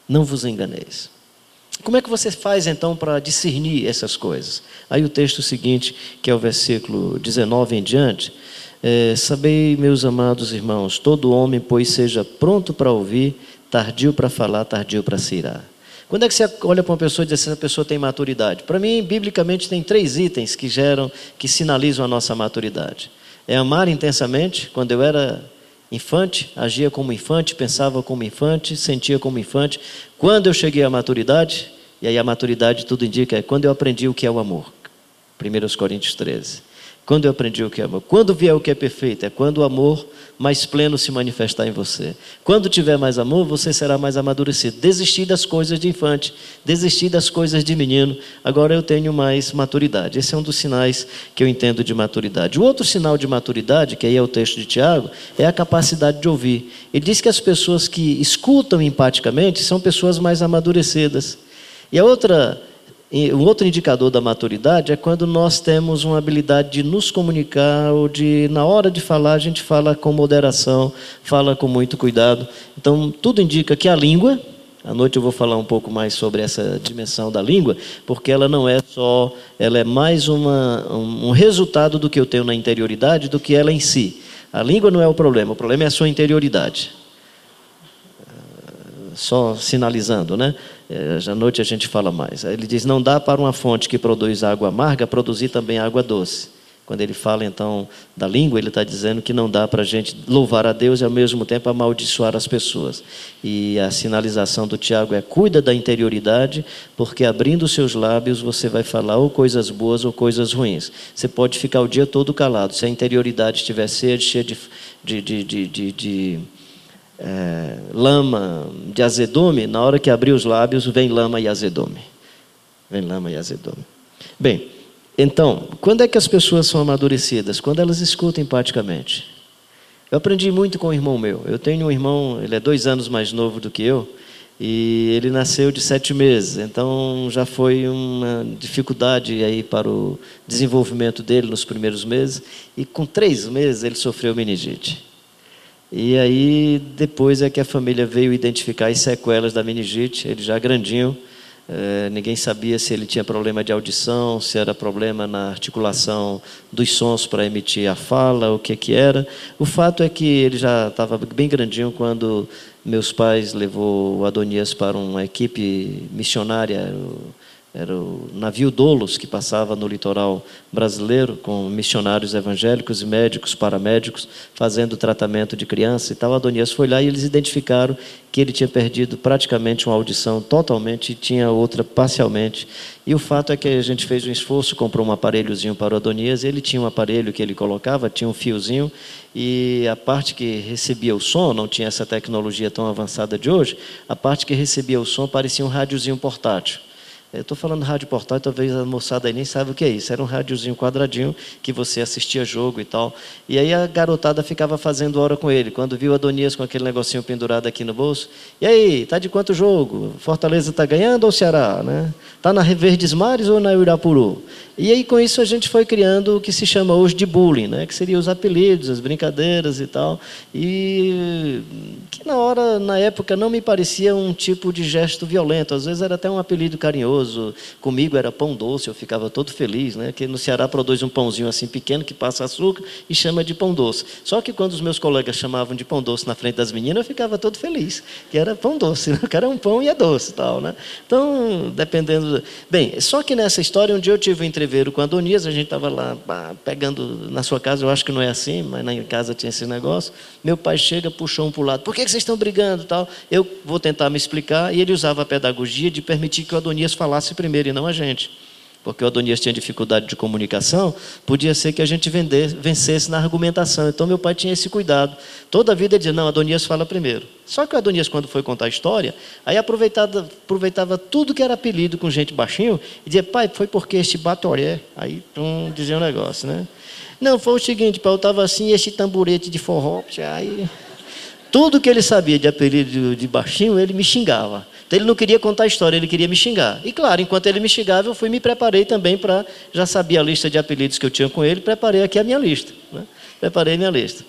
Speaker 1: Não vos enganeis. Como é que você faz então para discernir essas coisas? Aí o texto seguinte, que é o versículo 19 em diante, é, sabei, meus amados irmãos, todo homem, pois, seja pronto para ouvir, tardio para falar, tardio para se irar. Quando é que você olha para uma pessoa e diz se essa pessoa tem maturidade? Para mim, biblicamente, tem três itens que geram, que sinalizam a nossa maturidade. É amar intensamente, quando eu era infante, agia como infante, pensava como infante, sentia como infante. Quando eu cheguei à maturidade, e aí a maturidade tudo indica, é quando eu aprendi o que é o amor. 1 Coríntios 13 Quando eu aprendi o que é amor? Quando vier o que é perfeito? É quando o amor mais pleno se manifestar em você. Quando tiver mais amor, você será mais amadurecido. Desistir das coisas de infante, desistir das coisas de menino. Agora eu tenho mais maturidade. Esse é um dos sinais que eu entendo de maturidade. O outro sinal de maturidade, que aí é o texto de Tiago, é a capacidade de ouvir. Ele diz que as pessoas que escutam empaticamente são pessoas mais amadurecidas. E a outra um outro indicador da maturidade é quando nós temos uma habilidade de nos comunicar ou de, na hora de falar, a gente fala com moderação, fala com muito cuidado. Então, tudo indica que a língua, à noite eu vou falar um pouco mais sobre essa dimensão da língua, porque ela não é só, ela é mais uma, um resultado do que eu tenho na interioridade do que ela em si. A língua não é o problema, o problema é a sua interioridade. Só sinalizando, né? É, à noite a gente fala mais. Ele diz: não dá para uma fonte que produz água amarga produzir também água doce. Quando ele fala então da língua, ele está dizendo que não dá para a gente louvar a Deus e ao mesmo tempo amaldiçoar as pessoas. E a sinalização do Tiago é: cuida da interioridade, porque abrindo seus lábios você vai falar ou coisas boas ou coisas ruins. Você pode ficar o dia todo calado. Se a interioridade estiver cheia de, de, de, de, de é, lama de azedume, na hora que abrir os lábios, vem lama e azedume. Vem lama e azedume. Bem, então, quando é que as pessoas são amadurecidas? Quando elas escutam empaticamente. Eu aprendi muito com um irmão meu. Eu tenho um irmão, ele é dois anos mais novo do que eu, e ele nasceu de sete meses, então já foi uma dificuldade aí para o desenvolvimento dele nos primeiros meses, e com três meses ele sofreu meningite. E aí, depois é que a família veio identificar as sequelas da meningite, ele já grandinho, é, ninguém sabia se ele tinha problema de audição, se era problema na articulação dos sons para emitir a fala, o que que era. O fato é que ele já estava bem grandinho quando meus pais levou o Adonias para uma equipe missionária, era o navio Dolos que passava no litoral brasileiro com missionários evangélicos e médicos, paramédicos, fazendo tratamento de criança e tal. Adonias foi lá e eles identificaram que ele tinha perdido praticamente uma audição totalmente e tinha outra parcialmente. E o fato é que a gente fez um esforço, comprou um aparelhozinho para o Adonias, ele tinha um aparelho que ele colocava, tinha um fiozinho, e a parte que recebia o som, não tinha essa tecnologia tão avançada de hoje, a parte que recebia o som parecia um rádiozinho portátil. Eu estou falando rádio portal, talvez a moçada aí nem saiba o que é isso. Era um rádiozinho quadradinho que você assistia jogo e tal. E aí a garotada ficava fazendo hora com ele. Quando viu Adonias com aquele negocinho pendurado aqui no bolso. E aí, tá de quanto jogo? Fortaleza está ganhando ou Ceará? Né? Tá na Verdes Mares ou na Irapuru? E aí com isso a gente foi criando o que se chama hoje de bullying, né? que seriam os apelidos, as brincadeiras e tal. E que na hora, na época, não me parecia um tipo de gesto violento. Às vezes era até um apelido carinhoso. Comigo era pão doce, eu ficava todo feliz, né? Que no Ceará produz um pãozinho assim pequeno que passa açúcar e chama de pão doce. Só que quando os meus colegas chamavam de pão doce na frente das meninas, eu ficava todo feliz, que era pão doce, né? que era um pão e é doce, tal, né? Então, dependendo. Bem, só que nessa história um dia eu tive entrevista entreveiro com Adonias, a gente estava lá pegando na sua casa, eu acho que não é assim, mas na casa tinha esse negócio. Meu pai chega, puxou um para o lado, por que, que vocês estão brigando? tal? Eu vou tentar me explicar, e ele usava a pedagogia de permitir que o Adonias falasse primeiro e não a gente porque o Adonias tinha dificuldade de comunicação, podia ser que a gente vencesse na argumentação. Então meu pai tinha esse cuidado. Toda a vida ele dizia, não, Adonias fala primeiro. Só que o Adonias, quando foi contar a história, aí aproveitava, aproveitava tudo que era apelido com gente baixinho e dizia, pai, foi porque este batoré. Aí pum, dizia um negócio, né? Não, foi o seguinte, pai, eu estava assim, este tamborete de forró, aí... Tudo que ele sabia de apelido de baixinho, ele me xingava. Então ele não queria contar a história, ele queria me xingar. E claro, enquanto ele me xingava, eu fui me preparei também para. Já sabia a lista de apelidos que eu tinha com ele, preparei aqui a minha lista. Né? Preparei a minha lista.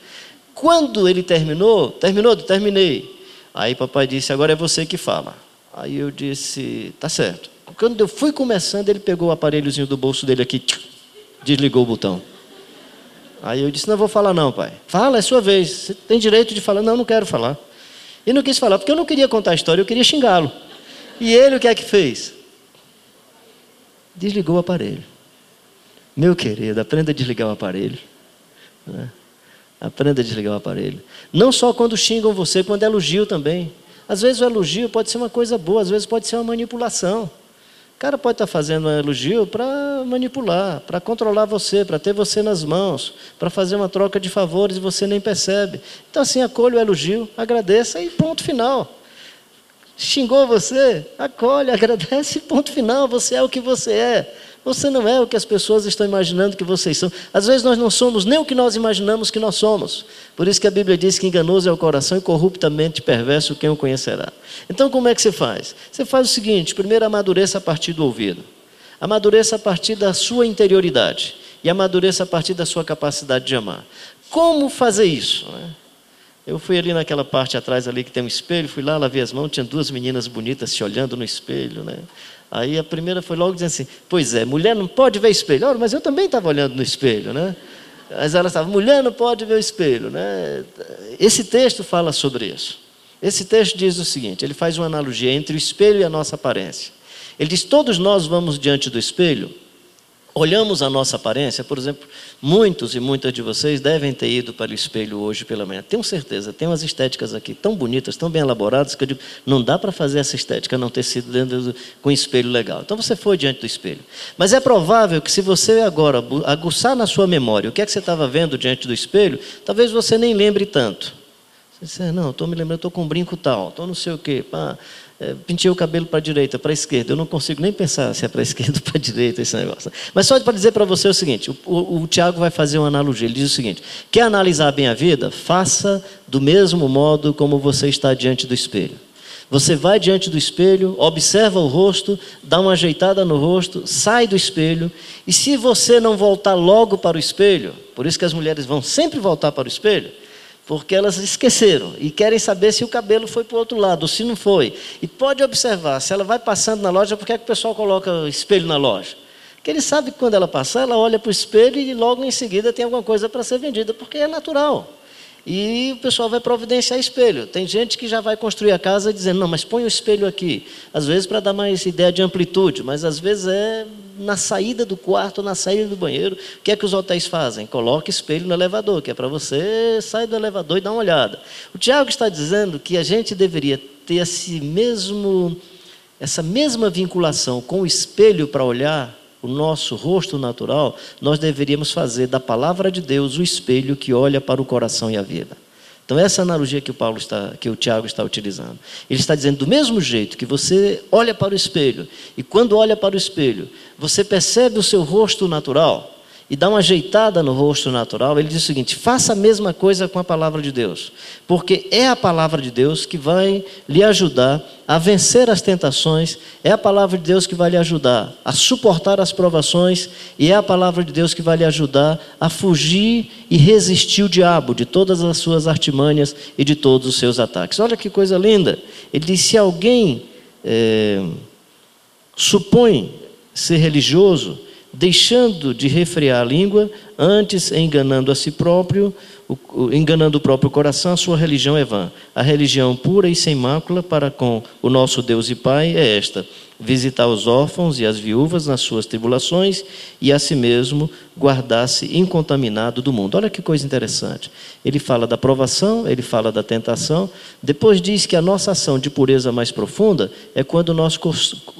Speaker 1: Quando ele terminou, terminou? Terminei. Aí papai disse: agora é você que fala. Aí eu disse: tá certo. Quando eu fui começando, ele pegou o aparelhozinho do bolso dele aqui, desligou o botão. Aí eu disse: não vou falar, não, pai. Fala, é sua vez. Você tem direito de falar. Não, não quero falar. E não quis falar, porque eu não queria contar a história, eu queria xingá-lo. E ele o que é que fez? Desligou o aparelho. Meu querido, aprenda a desligar o aparelho. Né? Aprenda a desligar o aparelho. Não só quando xingam você, quando elogio também. Às vezes o elogio pode ser uma coisa boa, às vezes pode ser uma manipulação. Cara pode estar fazendo um elogio para manipular, para controlar você, para ter você nas mãos, para fazer uma troca de favores e você nem percebe. Então, assim, acolhe o elogio, agradeça e ponto final. Xingou você? Acolhe, agradece e ponto final. Você é o que você é. Você não é o que as pessoas estão imaginando que vocês são. Às vezes nós não somos nem o que nós imaginamos que nós somos. Por isso que a Bíblia diz que enganoso é o coração e corruptamente perverso quem o conhecerá. Então como é que você faz? Você faz o seguinte: primeiro amadureça a partir do ouvido, amadureça a partir da sua interioridade e amadureça a partir da sua capacidade de amar. Como fazer isso? Eu fui ali naquela parte atrás ali que tem um espelho, fui lá, lavei as mãos, tinha duas meninas bonitas se olhando no espelho, né? Aí a primeira foi logo dizendo assim: Pois é, mulher não pode ver espelho. Mas eu também estava olhando no espelho, né? Mas ela estava: Mulher não pode ver o espelho, né? Esse texto fala sobre isso. Esse texto diz o seguinte: ele faz uma analogia entre o espelho e a nossa aparência. Ele diz: Todos nós vamos diante do espelho olhamos a nossa aparência, por exemplo, muitos e muitas de vocês devem ter ido para o espelho hoje pela manhã. Tenho certeza, tem umas estéticas aqui tão bonitas, tão bem elaboradas, que eu digo, não dá para fazer essa estética não ter sido dentro do, com um espelho legal. Então você foi diante do espelho. Mas é provável que se você agora aguçar na sua memória o que é que você estava vendo diante do espelho, talvez você nem lembre tanto. Você diz, não, estou me lembrando, estou com um brinco tal, estou não sei o quê. Pá é, pintei o cabelo para a direita, para a esquerda. Eu não consigo nem pensar se é para a esquerda ou para a direita esse negócio. Mas só para dizer para você o seguinte: o, o, o Tiago vai fazer uma analogia. Ele diz o seguinte: quer analisar bem a vida? Faça do mesmo modo como você está diante do espelho. Você vai diante do espelho, observa o rosto, dá uma ajeitada no rosto, sai do espelho, e se você não voltar logo para o espelho, por isso que as mulheres vão sempre voltar para o espelho, porque elas esqueceram e querem saber se o cabelo foi para o outro lado, ou se não foi. E pode observar, se ela vai passando na loja, por que, é que o pessoal coloca espelho na loja? Porque ele sabe que quando ela passar, ela olha para o espelho e logo em seguida tem alguma coisa para ser vendida, porque é natural. E o pessoal vai providenciar espelho. Tem gente que já vai construir a casa dizendo, não, mas põe o espelho aqui. Às vezes para dar mais ideia de amplitude, mas às vezes é na saída do quarto, na saída do banheiro. O que é que os hotéis fazem? Coloca espelho no elevador, que é para você sair do elevador e dar uma olhada. O Tiago está dizendo que a gente deveria ter esse mesmo, essa mesma vinculação com o espelho para olhar o nosso rosto natural, nós deveríamos fazer da palavra de Deus o espelho que olha para o coração e a vida. Então essa é analogia que o Paulo está, que o Tiago está utilizando. Ele está dizendo do mesmo jeito que você olha para o espelho e quando olha para o espelho, você percebe o seu rosto natural, e dá uma ajeitada no rosto natural, ele diz o seguinte: faça a mesma coisa com a palavra de Deus, porque é a palavra de Deus que vai lhe ajudar a vencer as tentações, é a palavra de Deus que vai lhe ajudar a suportar as provações, e é a palavra de Deus que vai lhe ajudar a fugir e resistir o diabo de todas as suas artimanhas e de todos os seus ataques. Olha que coisa linda! Ele diz: se alguém é, supõe ser religioso, deixando de refrear a língua, antes enganando a si próprio, enganando o próprio coração, a sua religião é vã. A religião pura e sem mácula para com o nosso Deus e Pai é esta: visitar os órfãos e as viúvas nas suas tribulações e a si mesmo guardar-se incontaminado do mundo. Olha que coisa interessante. Ele fala da provação, ele fala da tentação, depois diz que a nossa ação de pureza mais profunda é quando nós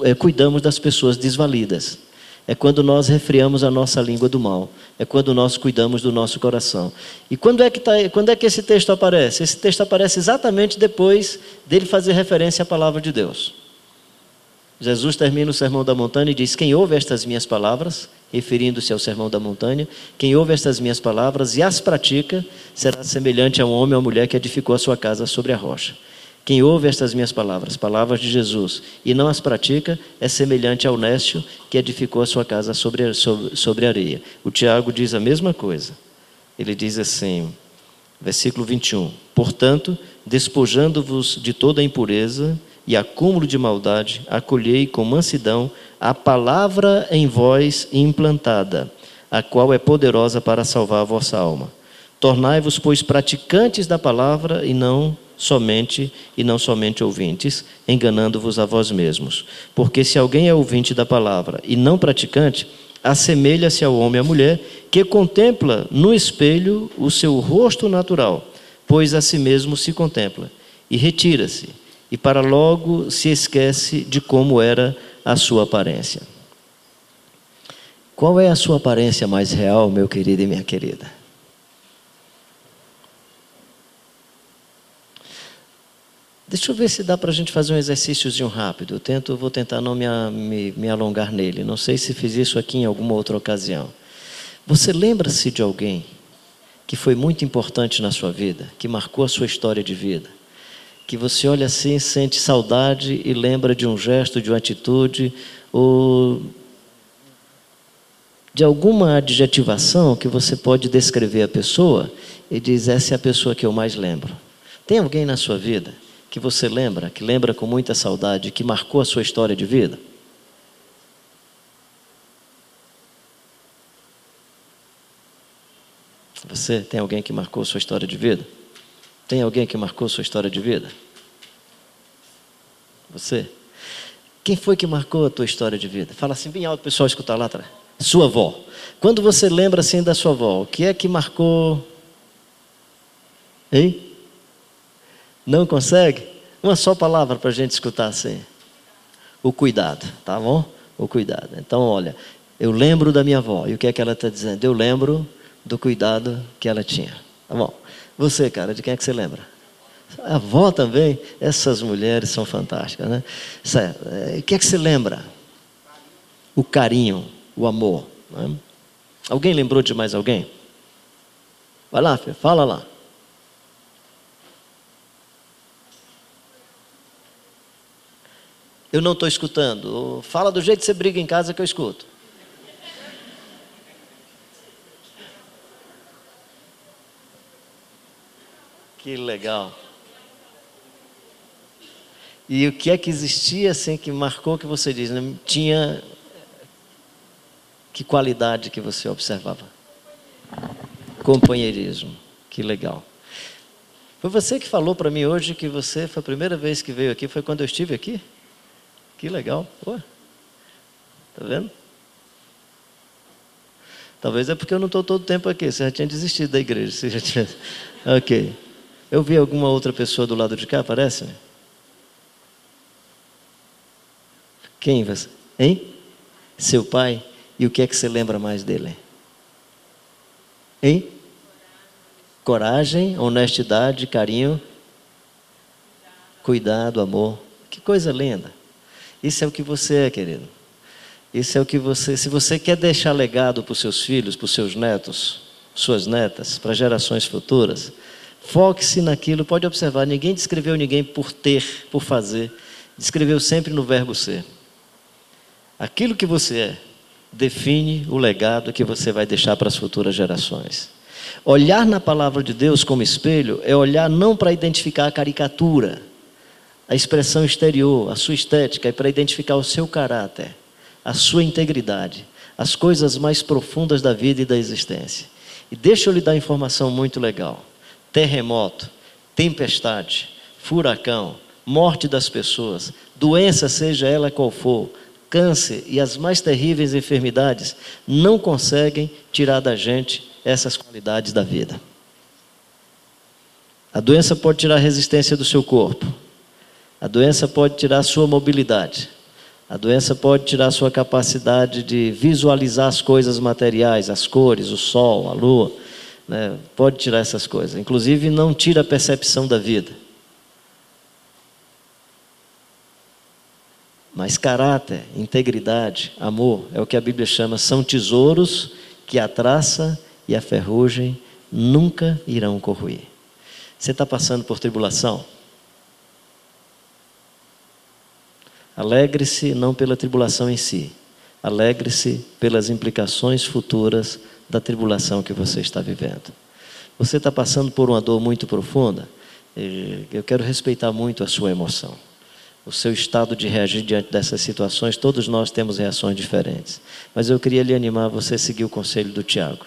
Speaker 1: é, cuidamos das pessoas desvalidas. É quando nós refriamos a nossa língua do mal. É quando nós cuidamos do nosso coração. E quando é que, tá, quando é que esse texto aparece? Esse texto aparece exatamente depois dele fazer referência à palavra de Deus. Jesus termina o sermão da montanha e diz: Quem ouve estas minhas palavras, referindo-se ao sermão da montanha, quem ouve estas minhas palavras e as pratica, será semelhante a um homem ou a mulher que edificou a sua casa sobre a rocha. Quem ouve estas minhas palavras, palavras de Jesus, e não as pratica, é semelhante ao nécio que edificou a sua casa sobre, sobre, sobre areia. O Tiago diz a mesma coisa. Ele diz assim, versículo 21. Portanto, despojando-vos de toda a impureza e acúmulo de maldade, acolhei com mansidão a palavra em vós implantada, a qual é poderosa para salvar a vossa alma. Tornai-vos, pois, praticantes da palavra e não somente e não somente ouvintes, enganando-vos a vós mesmos. Porque se alguém é ouvinte da palavra e não praticante, assemelha-se ao homem e à mulher que contempla no espelho o seu rosto natural, pois a si mesmo se contempla e retira-se, e para logo se esquece de como era a sua aparência. Qual é a sua aparência mais real, meu querido e minha querida? Deixa eu ver se dá para a gente fazer um exercíciozinho rápido. Eu tento, vou tentar não me, me, me alongar nele. Não sei se fiz isso aqui em alguma outra ocasião. Você lembra-se de alguém que foi muito importante na sua vida, que marcou a sua história de vida? Que você olha assim, sente saudade e lembra de um gesto, de uma atitude, ou de alguma adjetivação que você pode descrever a pessoa e diz: essa é a pessoa que eu mais lembro. Tem alguém na sua vida que você lembra, que lembra com muita saudade, que marcou a sua história de vida? Você tem alguém que marcou sua história de vida? Tem alguém que marcou sua história de vida? Você? Quem foi que marcou a tua história de vida? Fala assim, bem alto, o pessoal escutar lá atrás. Sua avó. Quando você lembra assim da sua avó, o que é que marcou? Hein? Não consegue? Uma só palavra para a gente escutar assim. O cuidado, tá bom? O cuidado. Então, olha, eu lembro da minha avó. E o que é que ela está dizendo? Eu lembro do cuidado que ela tinha. Tá bom? Você, cara, de quem é que você lembra? A avó também. Essas mulheres são fantásticas, né? Certo. É, o que é que você lembra? O carinho, o amor. Né? Alguém lembrou de mais alguém? Vai lá, filho, fala lá. Eu não estou escutando. Fala do jeito que você briga em casa que eu escuto. Que legal. E o que é que existia assim que marcou que você diz? Né? Tinha que qualidade que você observava? Companheirismo. Que legal. Foi você que falou para mim hoje que você foi a primeira vez que veio aqui, foi quando eu estive aqui? Que legal. Pô. Tá vendo? Talvez é porque eu não estou todo o tempo aqui. Você já tinha desistido da igreja. Você já tinha... Ok. Eu vi alguma outra pessoa do lado de cá, parece? Quem você? Hein? Seu pai? E o que é que você lembra mais dele? Hein? Coragem, honestidade, carinho, cuidado, amor. Que coisa linda. Isso é o que você é, querido. Isso é o que você. Se você quer deixar legado para os seus filhos, para os seus netos, suas netas, para gerações futuras, foque-se naquilo. Pode observar, ninguém descreveu ninguém por ter, por fazer. Descreveu sempre no verbo ser. Aquilo que você é define o legado que você vai deixar para as futuras gerações. Olhar na palavra de Deus como espelho é olhar não para identificar a caricatura, a expressão exterior, a sua estética é para identificar o seu caráter, a sua integridade, as coisas mais profundas da vida e da existência. E deixa eu lhe dar informação muito legal: terremoto, tempestade, furacão, morte das pessoas, doença, seja ela qual for, câncer e as mais terríveis enfermidades, não conseguem tirar da gente essas qualidades da vida. A doença pode tirar a resistência do seu corpo, a doença pode tirar sua mobilidade. A doença pode tirar sua capacidade de visualizar as coisas materiais, as cores, o sol, a lua. Né? Pode tirar essas coisas. Inclusive, não tira a percepção da vida. Mas caráter, integridade, amor, é o que a Bíblia chama, são tesouros que a traça e a ferrugem nunca irão corroer. Você está passando por tribulação? Alegre-se não pela tribulação em si, alegre-se pelas implicações futuras da tribulação que você está vivendo. Você está passando por uma dor muito profunda, eu quero respeitar muito a sua emoção, o seu estado de reagir diante dessas situações. Todos nós temos reações diferentes, mas eu queria lhe animar a você seguir o conselho do Tiago.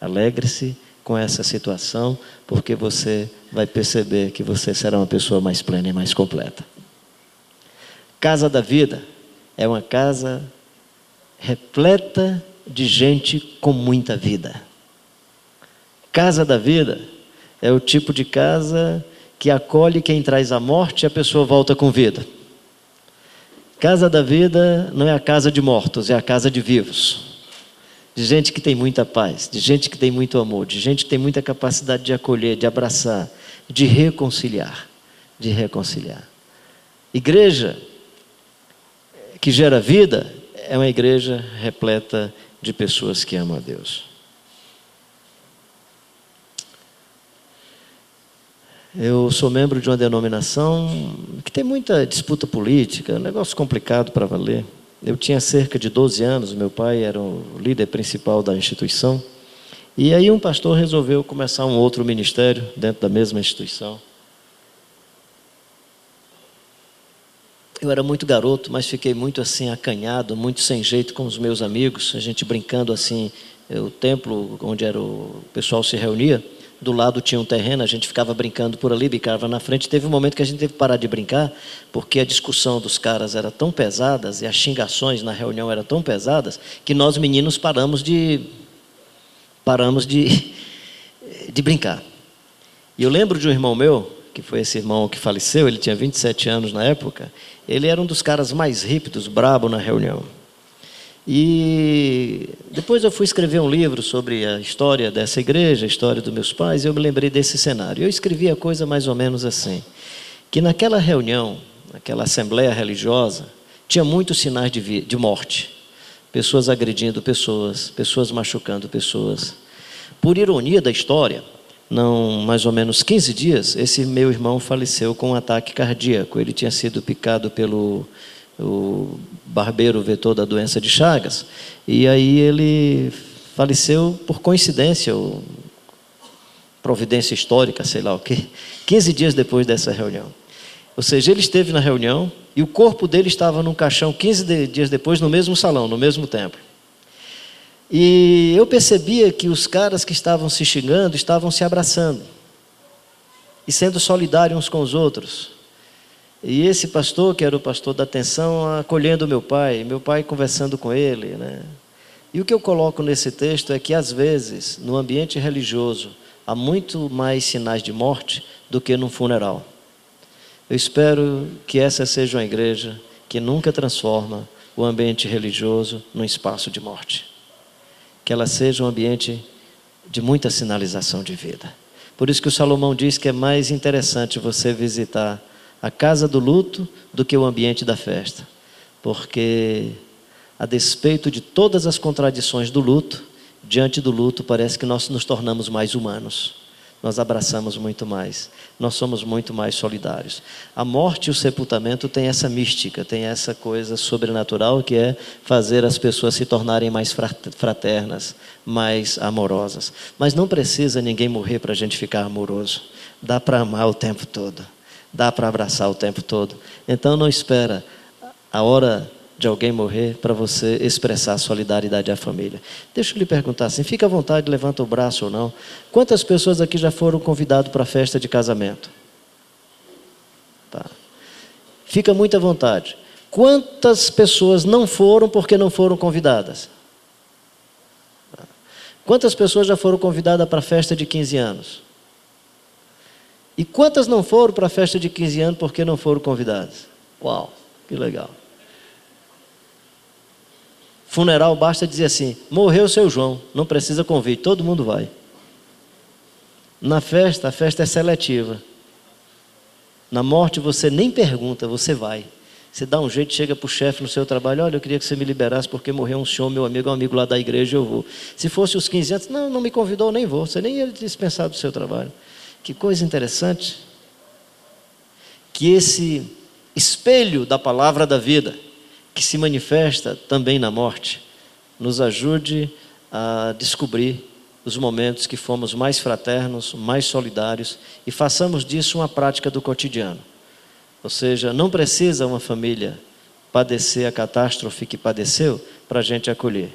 Speaker 1: Alegre-se com essa situação, porque você vai perceber que você será uma pessoa mais plena e mais completa. Casa da Vida é uma casa repleta de gente com muita vida. Casa da Vida é o tipo de casa que acolhe quem traz a morte e a pessoa volta com vida. casa da vida não é a casa de mortos, é a casa de vivos. De gente que tem muita paz, de gente que tem muito amor, de gente que tem muita capacidade de acolher, de abraçar, de reconciliar. De reconciliar. Igreja que gera vida é uma igreja repleta de pessoas que amam a Deus. Eu sou membro de uma denominação que tem muita disputa política, um negócio complicado para valer. Eu tinha cerca de 12 anos, meu pai era o líder principal da instituição. E aí um pastor resolveu começar um outro ministério dentro da mesma instituição. Eu era muito garoto, mas fiquei muito assim acanhado, muito sem jeito com os meus amigos, a gente brincando assim, o templo onde era o pessoal se reunia, do lado tinha um terreno, a gente ficava brincando por ali, bicava na frente. Teve um momento que a gente teve que parar de brincar, porque a discussão dos caras era tão pesadas e as xingações na reunião eram tão pesadas, que nós meninos paramos de paramos de, de brincar. E eu lembro de um irmão meu, que foi esse irmão que faleceu, ele tinha 27 anos na época, ele era um dos caras mais rípidos, brabo na reunião. E depois eu fui escrever um livro sobre a história dessa igreja, a história dos meus pais, e eu me lembrei desse cenário. Eu escrevi a coisa mais ou menos assim: que naquela reunião, naquela assembleia religiosa, tinha muitos sinais de, de morte. Pessoas agredindo pessoas, pessoas machucando pessoas. Por ironia da história, não mais ou menos 15 dias, esse meu irmão faleceu com um ataque cardíaco. Ele tinha sido picado pelo o barbeiro vetor da doença de Chagas, e aí ele faleceu por coincidência, ou providência histórica, sei lá o quê, 15 dias depois dessa reunião. Ou seja, ele esteve na reunião e o corpo dele estava num caixão 15 dias depois no mesmo salão, no mesmo templo. E eu percebia que os caras que estavam se xingando estavam se abraçando e sendo solidários uns com os outros. E esse pastor, que era o pastor da atenção, acolhendo meu pai, meu pai conversando com ele. Né? E o que eu coloco nesse texto é que, às vezes, no ambiente religioso, há muito mais sinais de morte do que num funeral. Eu espero que essa seja uma igreja que nunca transforma o ambiente religioso num espaço de morte. Que ela seja um ambiente de muita sinalização de vida. Por isso que o Salomão diz que é mais interessante você visitar a casa do luto do que o ambiente da festa. Porque, a despeito de todas as contradições do luto, diante do luto parece que nós nos tornamos mais humanos. Nós abraçamos muito mais, nós somos muito mais solidários. A morte e o sepultamento têm essa mística, tem essa coisa sobrenatural que é fazer as pessoas se tornarem mais fraternas, mais amorosas. Mas não precisa ninguém morrer para a gente ficar amoroso. Dá para amar o tempo todo dá para abraçar o tempo todo. Então não espera a hora de alguém morrer para você expressar solidariedade à família. Deixa eu lhe perguntar assim, fica à vontade, levanta o braço ou não. Quantas pessoas aqui já foram convidadas para a festa de casamento? Tá. Fica muito à vontade. Quantas pessoas não foram porque não foram convidadas? Tá. Quantas pessoas já foram convidadas para a festa de 15 anos? E quantas não foram para a festa de 15 anos porque não foram convidadas? Uau, que legal. Funeral basta dizer assim: morreu seu João, não precisa convite, todo mundo vai. Na festa, a festa é seletiva. Na morte você nem pergunta, você vai. Você dá um jeito, chega para o chefe no seu trabalho, olha, eu queria que você me liberasse porque morreu um senhor, meu amigo, um amigo lá da igreja, eu vou. Se fosse os 15 anos, não, não me convidou, nem vou. Você nem ia dispensar do seu trabalho. Que coisa interessante. Que esse espelho da palavra da vida, que se manifesta também na morte, nos ajude a descobrir os momentos que fomos mais fraternos, mais solidários e façamos disso uma prática do cotidiano. Ou seja, não precisa uma família padecer a catástrofe que padeceu para a gente acolher.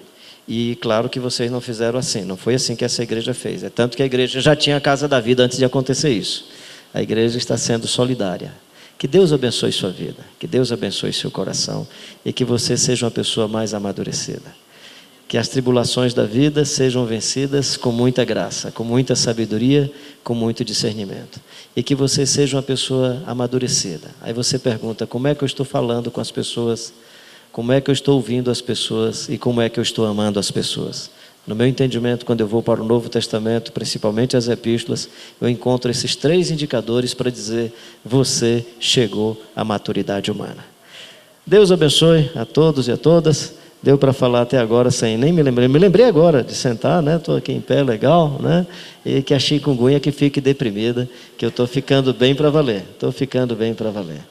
Speaker 1: E claro que vocês não fizeram assim, não foi assim que essa igreja fez. É tanto que a igreja já tinha a casa da vida antes de acontecer isso. A igreja está sendo solidária. Que Deus abençoe sua vida, que Deus abençoe seu coração e que você seja uma pessoa mais amadurecida. que as tribulações da vida sejam vencidas com muita graça, com muita sabedoria, com muito discernimento. E que você seja uma pessoa amadurecida. Aí você pergunta: como é que eu estou falando com as pessoas? Como é que eu estou ouvindo as pessoas? E como é que eu estou amando as pessoas? No meu entendimento, quando eu vou para o Novo Testamento, principalmente as epístolas, eu encontro esses três indicadores para dizer: você chegou à maturidade humana. Deus abençoe a todos e a todas. Deu para falar até agora sem nem me lembrei. Me lembrei agora de sentar, né? Estou aqui em pé, legal, né? E que a chikungunya que fique deprimida, que eu estou ficando bem para valer. Estou ficando bem para valer.